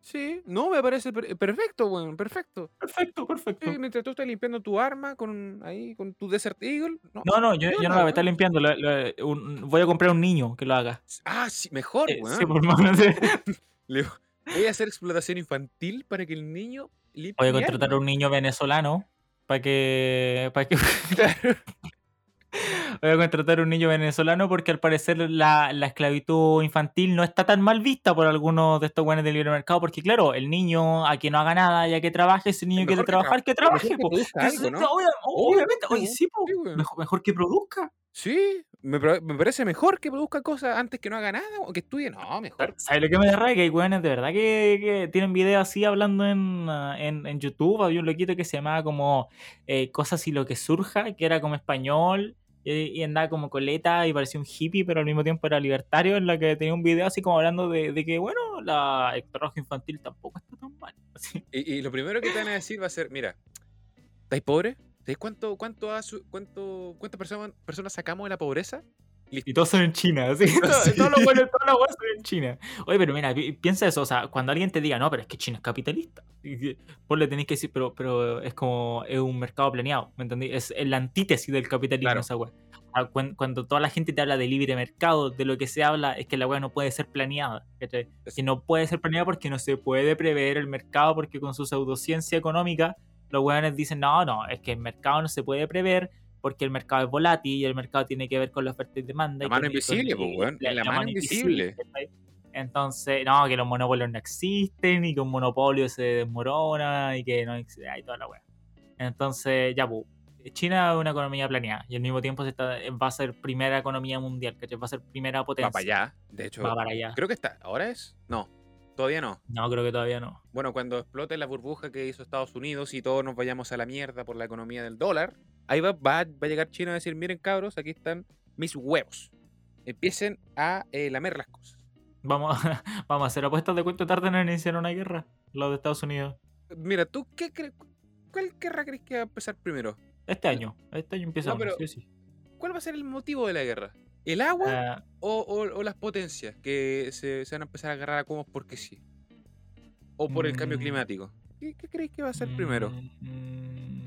Sí, no, me parece per- perfecto, weón, perfecto. Perfecto, perfecto. Sí, mientras tú estás limpiando tu arma con ahí, con tu Desert Eagle. No. No, no, yo, ¿Qué yo no la voy a estar limpiando. la- la- un- voy a comprar un niño que lo haga. Ah, sí, mejor, Eh, weón. sí, por más, Voy a hacer explotación infantil para que el niño limpie Voy a contratar a un niño venezolano para que, para que voy a contratar a un niño venezolano porque al parecer la, la esclavitud infantil no está tan mal vista por algunos de estos buenos del libre mercado, porque claro, el niño a que no haga nada y a que trabaje, ese niño quiere que trabajar, que trabaje, que obviamente, oye, sí, po. mejor que produzca. Sí, me, me parece mejor que produzca cosas antes que no haga nada o que estudie. No, mejor. ¿Sabes lo que me da rabia? Que hay weones de verdad que, que tienen videos así hablando en, en, en YouTube. Había un loquito que se llamaba como eh, Cosas y lo que surja, que era como español y andaba como coleta y parecía un hippie, pero al mismo tiempo era libertario, en la que tenía un video así como hablando de, de que, bueno, la el trabajo infantil tampoco está tan mal. Y, y lo primero que te van a decir va a ser, mira, ¿estáis pobres? ¿Sabéis cuánto, cuánto, cuánto, cuántas personas, personas sacamos de la pobreza? Y todos son en China. Todo- Sí. Todos los buenos, todas las son en China. Oye, pero mira, pi- piensa eso, o sea, cuando alguien te diga, no, pero es que China es capitalista. Vos le tenés que decir, pero, pero es como, es un mercado planeado, ¿me entendí? Es la antítesis del capitalismo Claro. esa wea. Ah, cuan- Cuando, toda la gente te habla de libre mercado, de lo que se habla es que la wea no puede ser planeada. Que no puede ser planeada porque no se puede prever el mercado, porque con su pseudociencia económica, los weones dicen, no, no, es que el mercado no se puede prever porque el mercado es volátil y el mercado tiene que ver con la oferta y demanda. La y mano invisible, y- weón, la- mano mano invisible. Entonces, no, que los monopolios no existen y que un monopolio se desmorona y que no existe, y toda la wea. Entonces, ya, pues, China es una economía planeada y al mismo tiempo se está, va a ser primera economía mundial, ¿cachai? Va a ser primera potencia. Va para allá. De hecho, Va para allá. creo que está. ¿Ahora es? No, todavía no. No, creo que todavía no. Bueno, cuando explote la burbuja que hizo Estados Unidos y todos nos vayamos a la mierda por la economía del dólar, ahí va, va, va a llegar China a decir, miren cabros, aquí están mis huevos. Empiecen a eh, lamer las cosas. Vamos, a- vamos a hacer apuestas de cuánto tardan en iniciar una guerra, los de Estados Unidos. Mira, ¿tú qué crees? ¿Cuál guerra crees que va a empezar primero? Este año, este año empieza No, uno, pero- sí o sí. ¿Cuál va a ser el motivo de la guerra? ¿El agua Ah, o, o- o las potencias que se, se van a empezar a agarrar a comos porque sí? ¿O por el cambio Mm. climático? ¿Qué, qué crees que va a ser primero? Mm,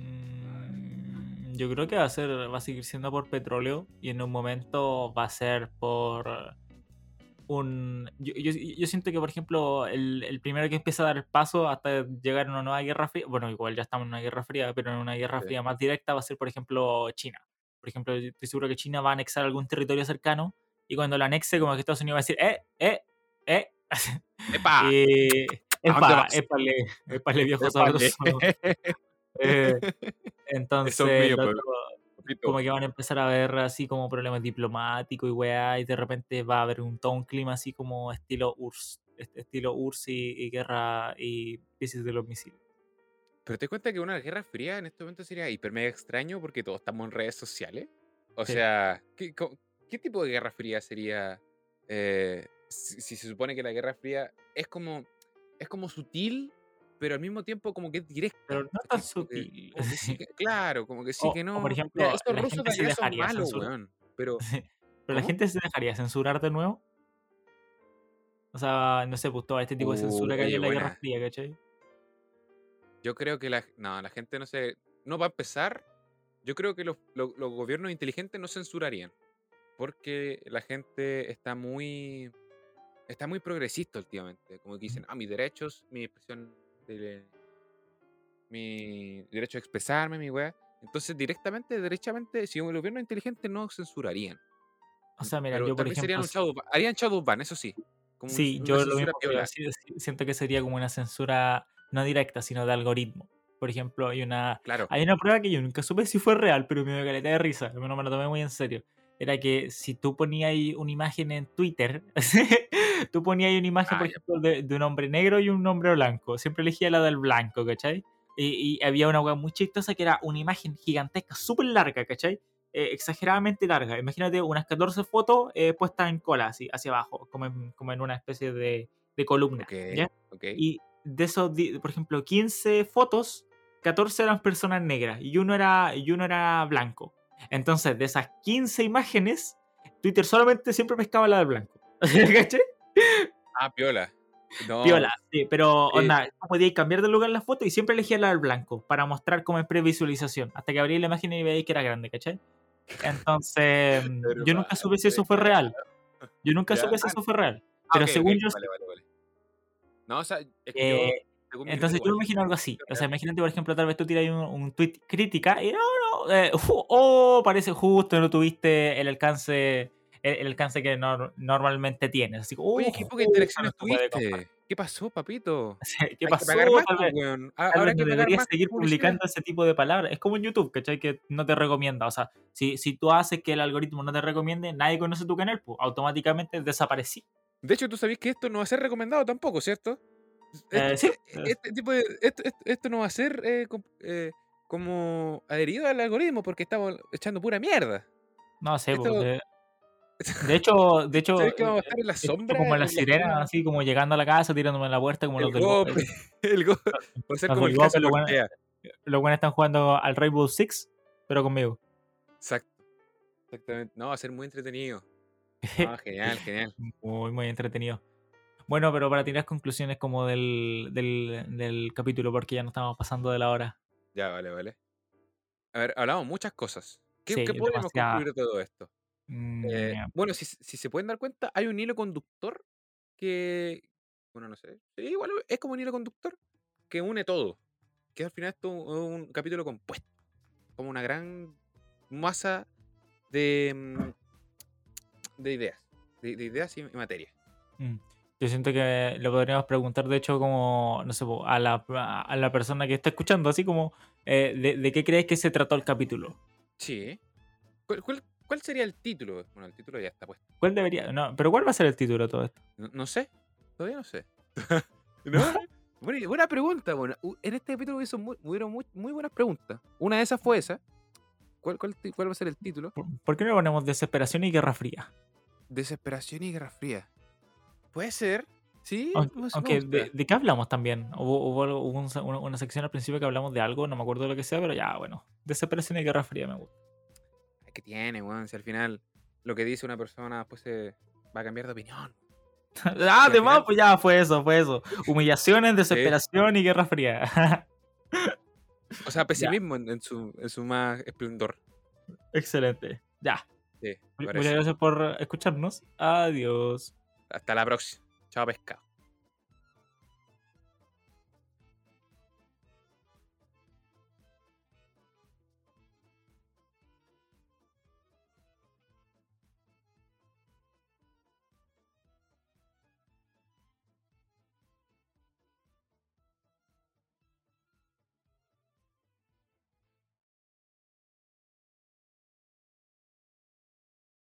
Yo creo que va a ser, va a seguir siendo por petróleo y en un momento va a ser por un. Yo, yo- yo siento que, por ejemplo, el, el primero que empieza a dar el paso hasta llegar a una nueva guerra fría, bueno, igual ya estamos en una guerra fría, pero en una guerra Sí. fría más directa va a ser, por ejemplo, China. Por ejemplo, estoy seguro que China va a anexar algún territorio cercano y cuando lo anexe, como que Estados Unidos va a decir, eh, eh, eh. ¡Epa! Y, ¿A dónde epa, épale, épale viejo Épale. Eh, entonces, mío, los pues, como que van a empezar a ver así como problemas diplomáticos y weá, y de repente va a haber un, todo un clima así como estilo URSS, est- estilo URSS y, y guerra y crisis de los misiles. Pero te cuenta que una guerra fría en este momento sería hiper mega extraño porque todos estamos en redes sociales. O Sí. sea, ¿qué, tipo de guerra fría sería eh, si, si se supone que la guerra fría es como, es como sutil, pero al mismo tiempo como que es directa? Pero no tan sutil. como que sí que- claro, como que sí O- que o, no. por Mira, ejemplo, estos la rusos allá son malos, weón. Pero Pero la gente se dejaría censurar de nuevo. O sea, no sé, pues todo este tipo de censura que hay en la Guerra. Fría, ¿cachai? Yo creo que la, no, la gente no se... No va a empezar. Yo creo que los, los- los gobiernos inteligentes no censurarían. Porque la gente está muy... Está muy progresista últimamente. Como que dicen, ah, mis derechos, mi expresión de... Mi derecho a expresarme, mi weá. Entonces, directamente, derechamente, si el gobierno inteligente no censurarían. O sea, mira, Pero yo por vez serían ejemplo, un shadow ban- harían shadow ban, eso sí. Como un- Sí, yo lo mismo sí, siento que sería como una censura no directa, sino de algoritmo. Por ejemplo, hay una, Claro. hay una prueba que yo nunca supe si fue real, pero me dio caleta de risa, no me lo tomé muy en serio. Era que si tú ponías una imagen en Twitter, tú ponías una imagen, por Ah, ya. ejemplo, de, de un hombre negro y un hombre blanco. Siempre elegía la del blanco, ¿cachai? Y, y había una web muy chistosa que era una imagen gigantesca, súper larga, ¿cachai? Eh, exageradamente larga. Imagínate unas 14 fotos eh, puestas en cola, así, hacia abajo, como en, como en una especie de, de columna. Ok, ¿ya? Y de esos, por ejemplo, 15 fotos, 14 eran personas negras y uno era, y uno era blanco. Entonces, de esas 15 imágenes, Twitter solamente siempre pescaba la del blanco. ¿Cachai? Ah, piola. No, Piola, sí, pero Sí. onda, tú podías cambiar de lugar la foto y siempre elegía la del blanco para mostrar como en previsualización, hasta que abrí la imagen y veía que era grande, ¿cachai? Entonces, yo nunca supe si eso fue real. Yo nunca supe si eso fue real. Pero según yo, vale, vale, vale. No, o sea, es que yo. Eh, mi entonces yo me imagino algo así. O sea, imagínate, por ejemplo, tal vez tú tiras un, un tweet crítica y no, no, eh, oh, parece justo, no tuviste el alcance el, el alcance que nor- normalmente tienes. Así como, Oye, oh, qué se puede compartir. tuviste. ¿Qué pasó, papito? ¿Qué Hay que pasó? pagar más, Tal weón. Ahora que deberías más seguir publicando ese tipo de palabras. Es como en YouTube, ¿cachai? Que no te recomienda. O sea, si, si tú haces que el algoritmo no te recomiende, nadie conoce tu canal, pues automáticamente desaparecí. De hecho, tú sabes que esto no va a ser recomendado tampoco, ¿cierto? Eh, sí, este tipo de, esto, no va a ser eh, com- eh, como adherido al algoritmo porque estamos echando pura mierda. no sé, Esto, porque de hecho, de hecho, ¿sabes que vamos a estar en la sombra? como En la sirena, así como llegando a la casa, tirándome en la puerta, como el los del Go- golpe. El go- Va a ser los como del el Gope, caso los buenos, Ortega. los buenos están jugando al Rainbow Six, pero conmigo. Exacto. Exactamente. No, va a ser muy entretenido. No, genial, genial. Muy, muy entretenido. Bueno, pero para tirar conclusiones como del, del, del capítulo, porque ya no estamos pasando de la hora. Ya, vale, vale. A ver, hablamos muchas cosas. ¿Qué, demasiado. concluir de todo esto? Mm, Eh, bueno, si, si se pueden dar cuenta, hay un hilo conductor que. Bueno, no sé. igual es como un hilo conductor que une todo. Que al final esto es un capítulo compuesto. Como una gran masa de. De ideas. De, de ideas y, y materia. mm. Yo siento que lo podríamos preguntar, de hecho, como, no sé, a la, a la persona que está escuchando, así como, eh, de, de qué crees que se trató el capítulo? Sí. ¿Cuál, cuál, cuál sería el título? Bueno, el título ya está puesto. ¿Cuál debería? No, pero ¿cuál va a ser el título de todo esto? No, no sé. Todavía no sé. ¿No? Buena, buena pregunta. Bueno, en este capítulo muy, hubieron muy, muy buenas preguntas. Una de esas fue esa. ¿Cuál, cuál, ti- cuál va a ser el título? ¿Por, por qué no le ponemos desesperación y guerra fría? Desesperación y guerra fría. Puede ser. Sí, Aunque, gusta. de, ¿de qué hablamos también? Hubo, hubo algo- hubo un se- una, una sección al principio que hablamos de algo, no me acuerdo de lo que sea, pero ya, bueno. Desesperación y guerra fría me gusta. Es que tiene, weón. Si al final lo que dice una persona después se va a cambiar de opinión. ah, además, pues ya fue eso, fue eso. Humillaciones, desesperación y guerra fría. O sea, pesimismo en, en su, en su más esplendor. Excelente. Ya. Sí, Muchas gracias por escucharnos. Adiós. Hasta la próxima. Chao, pescado.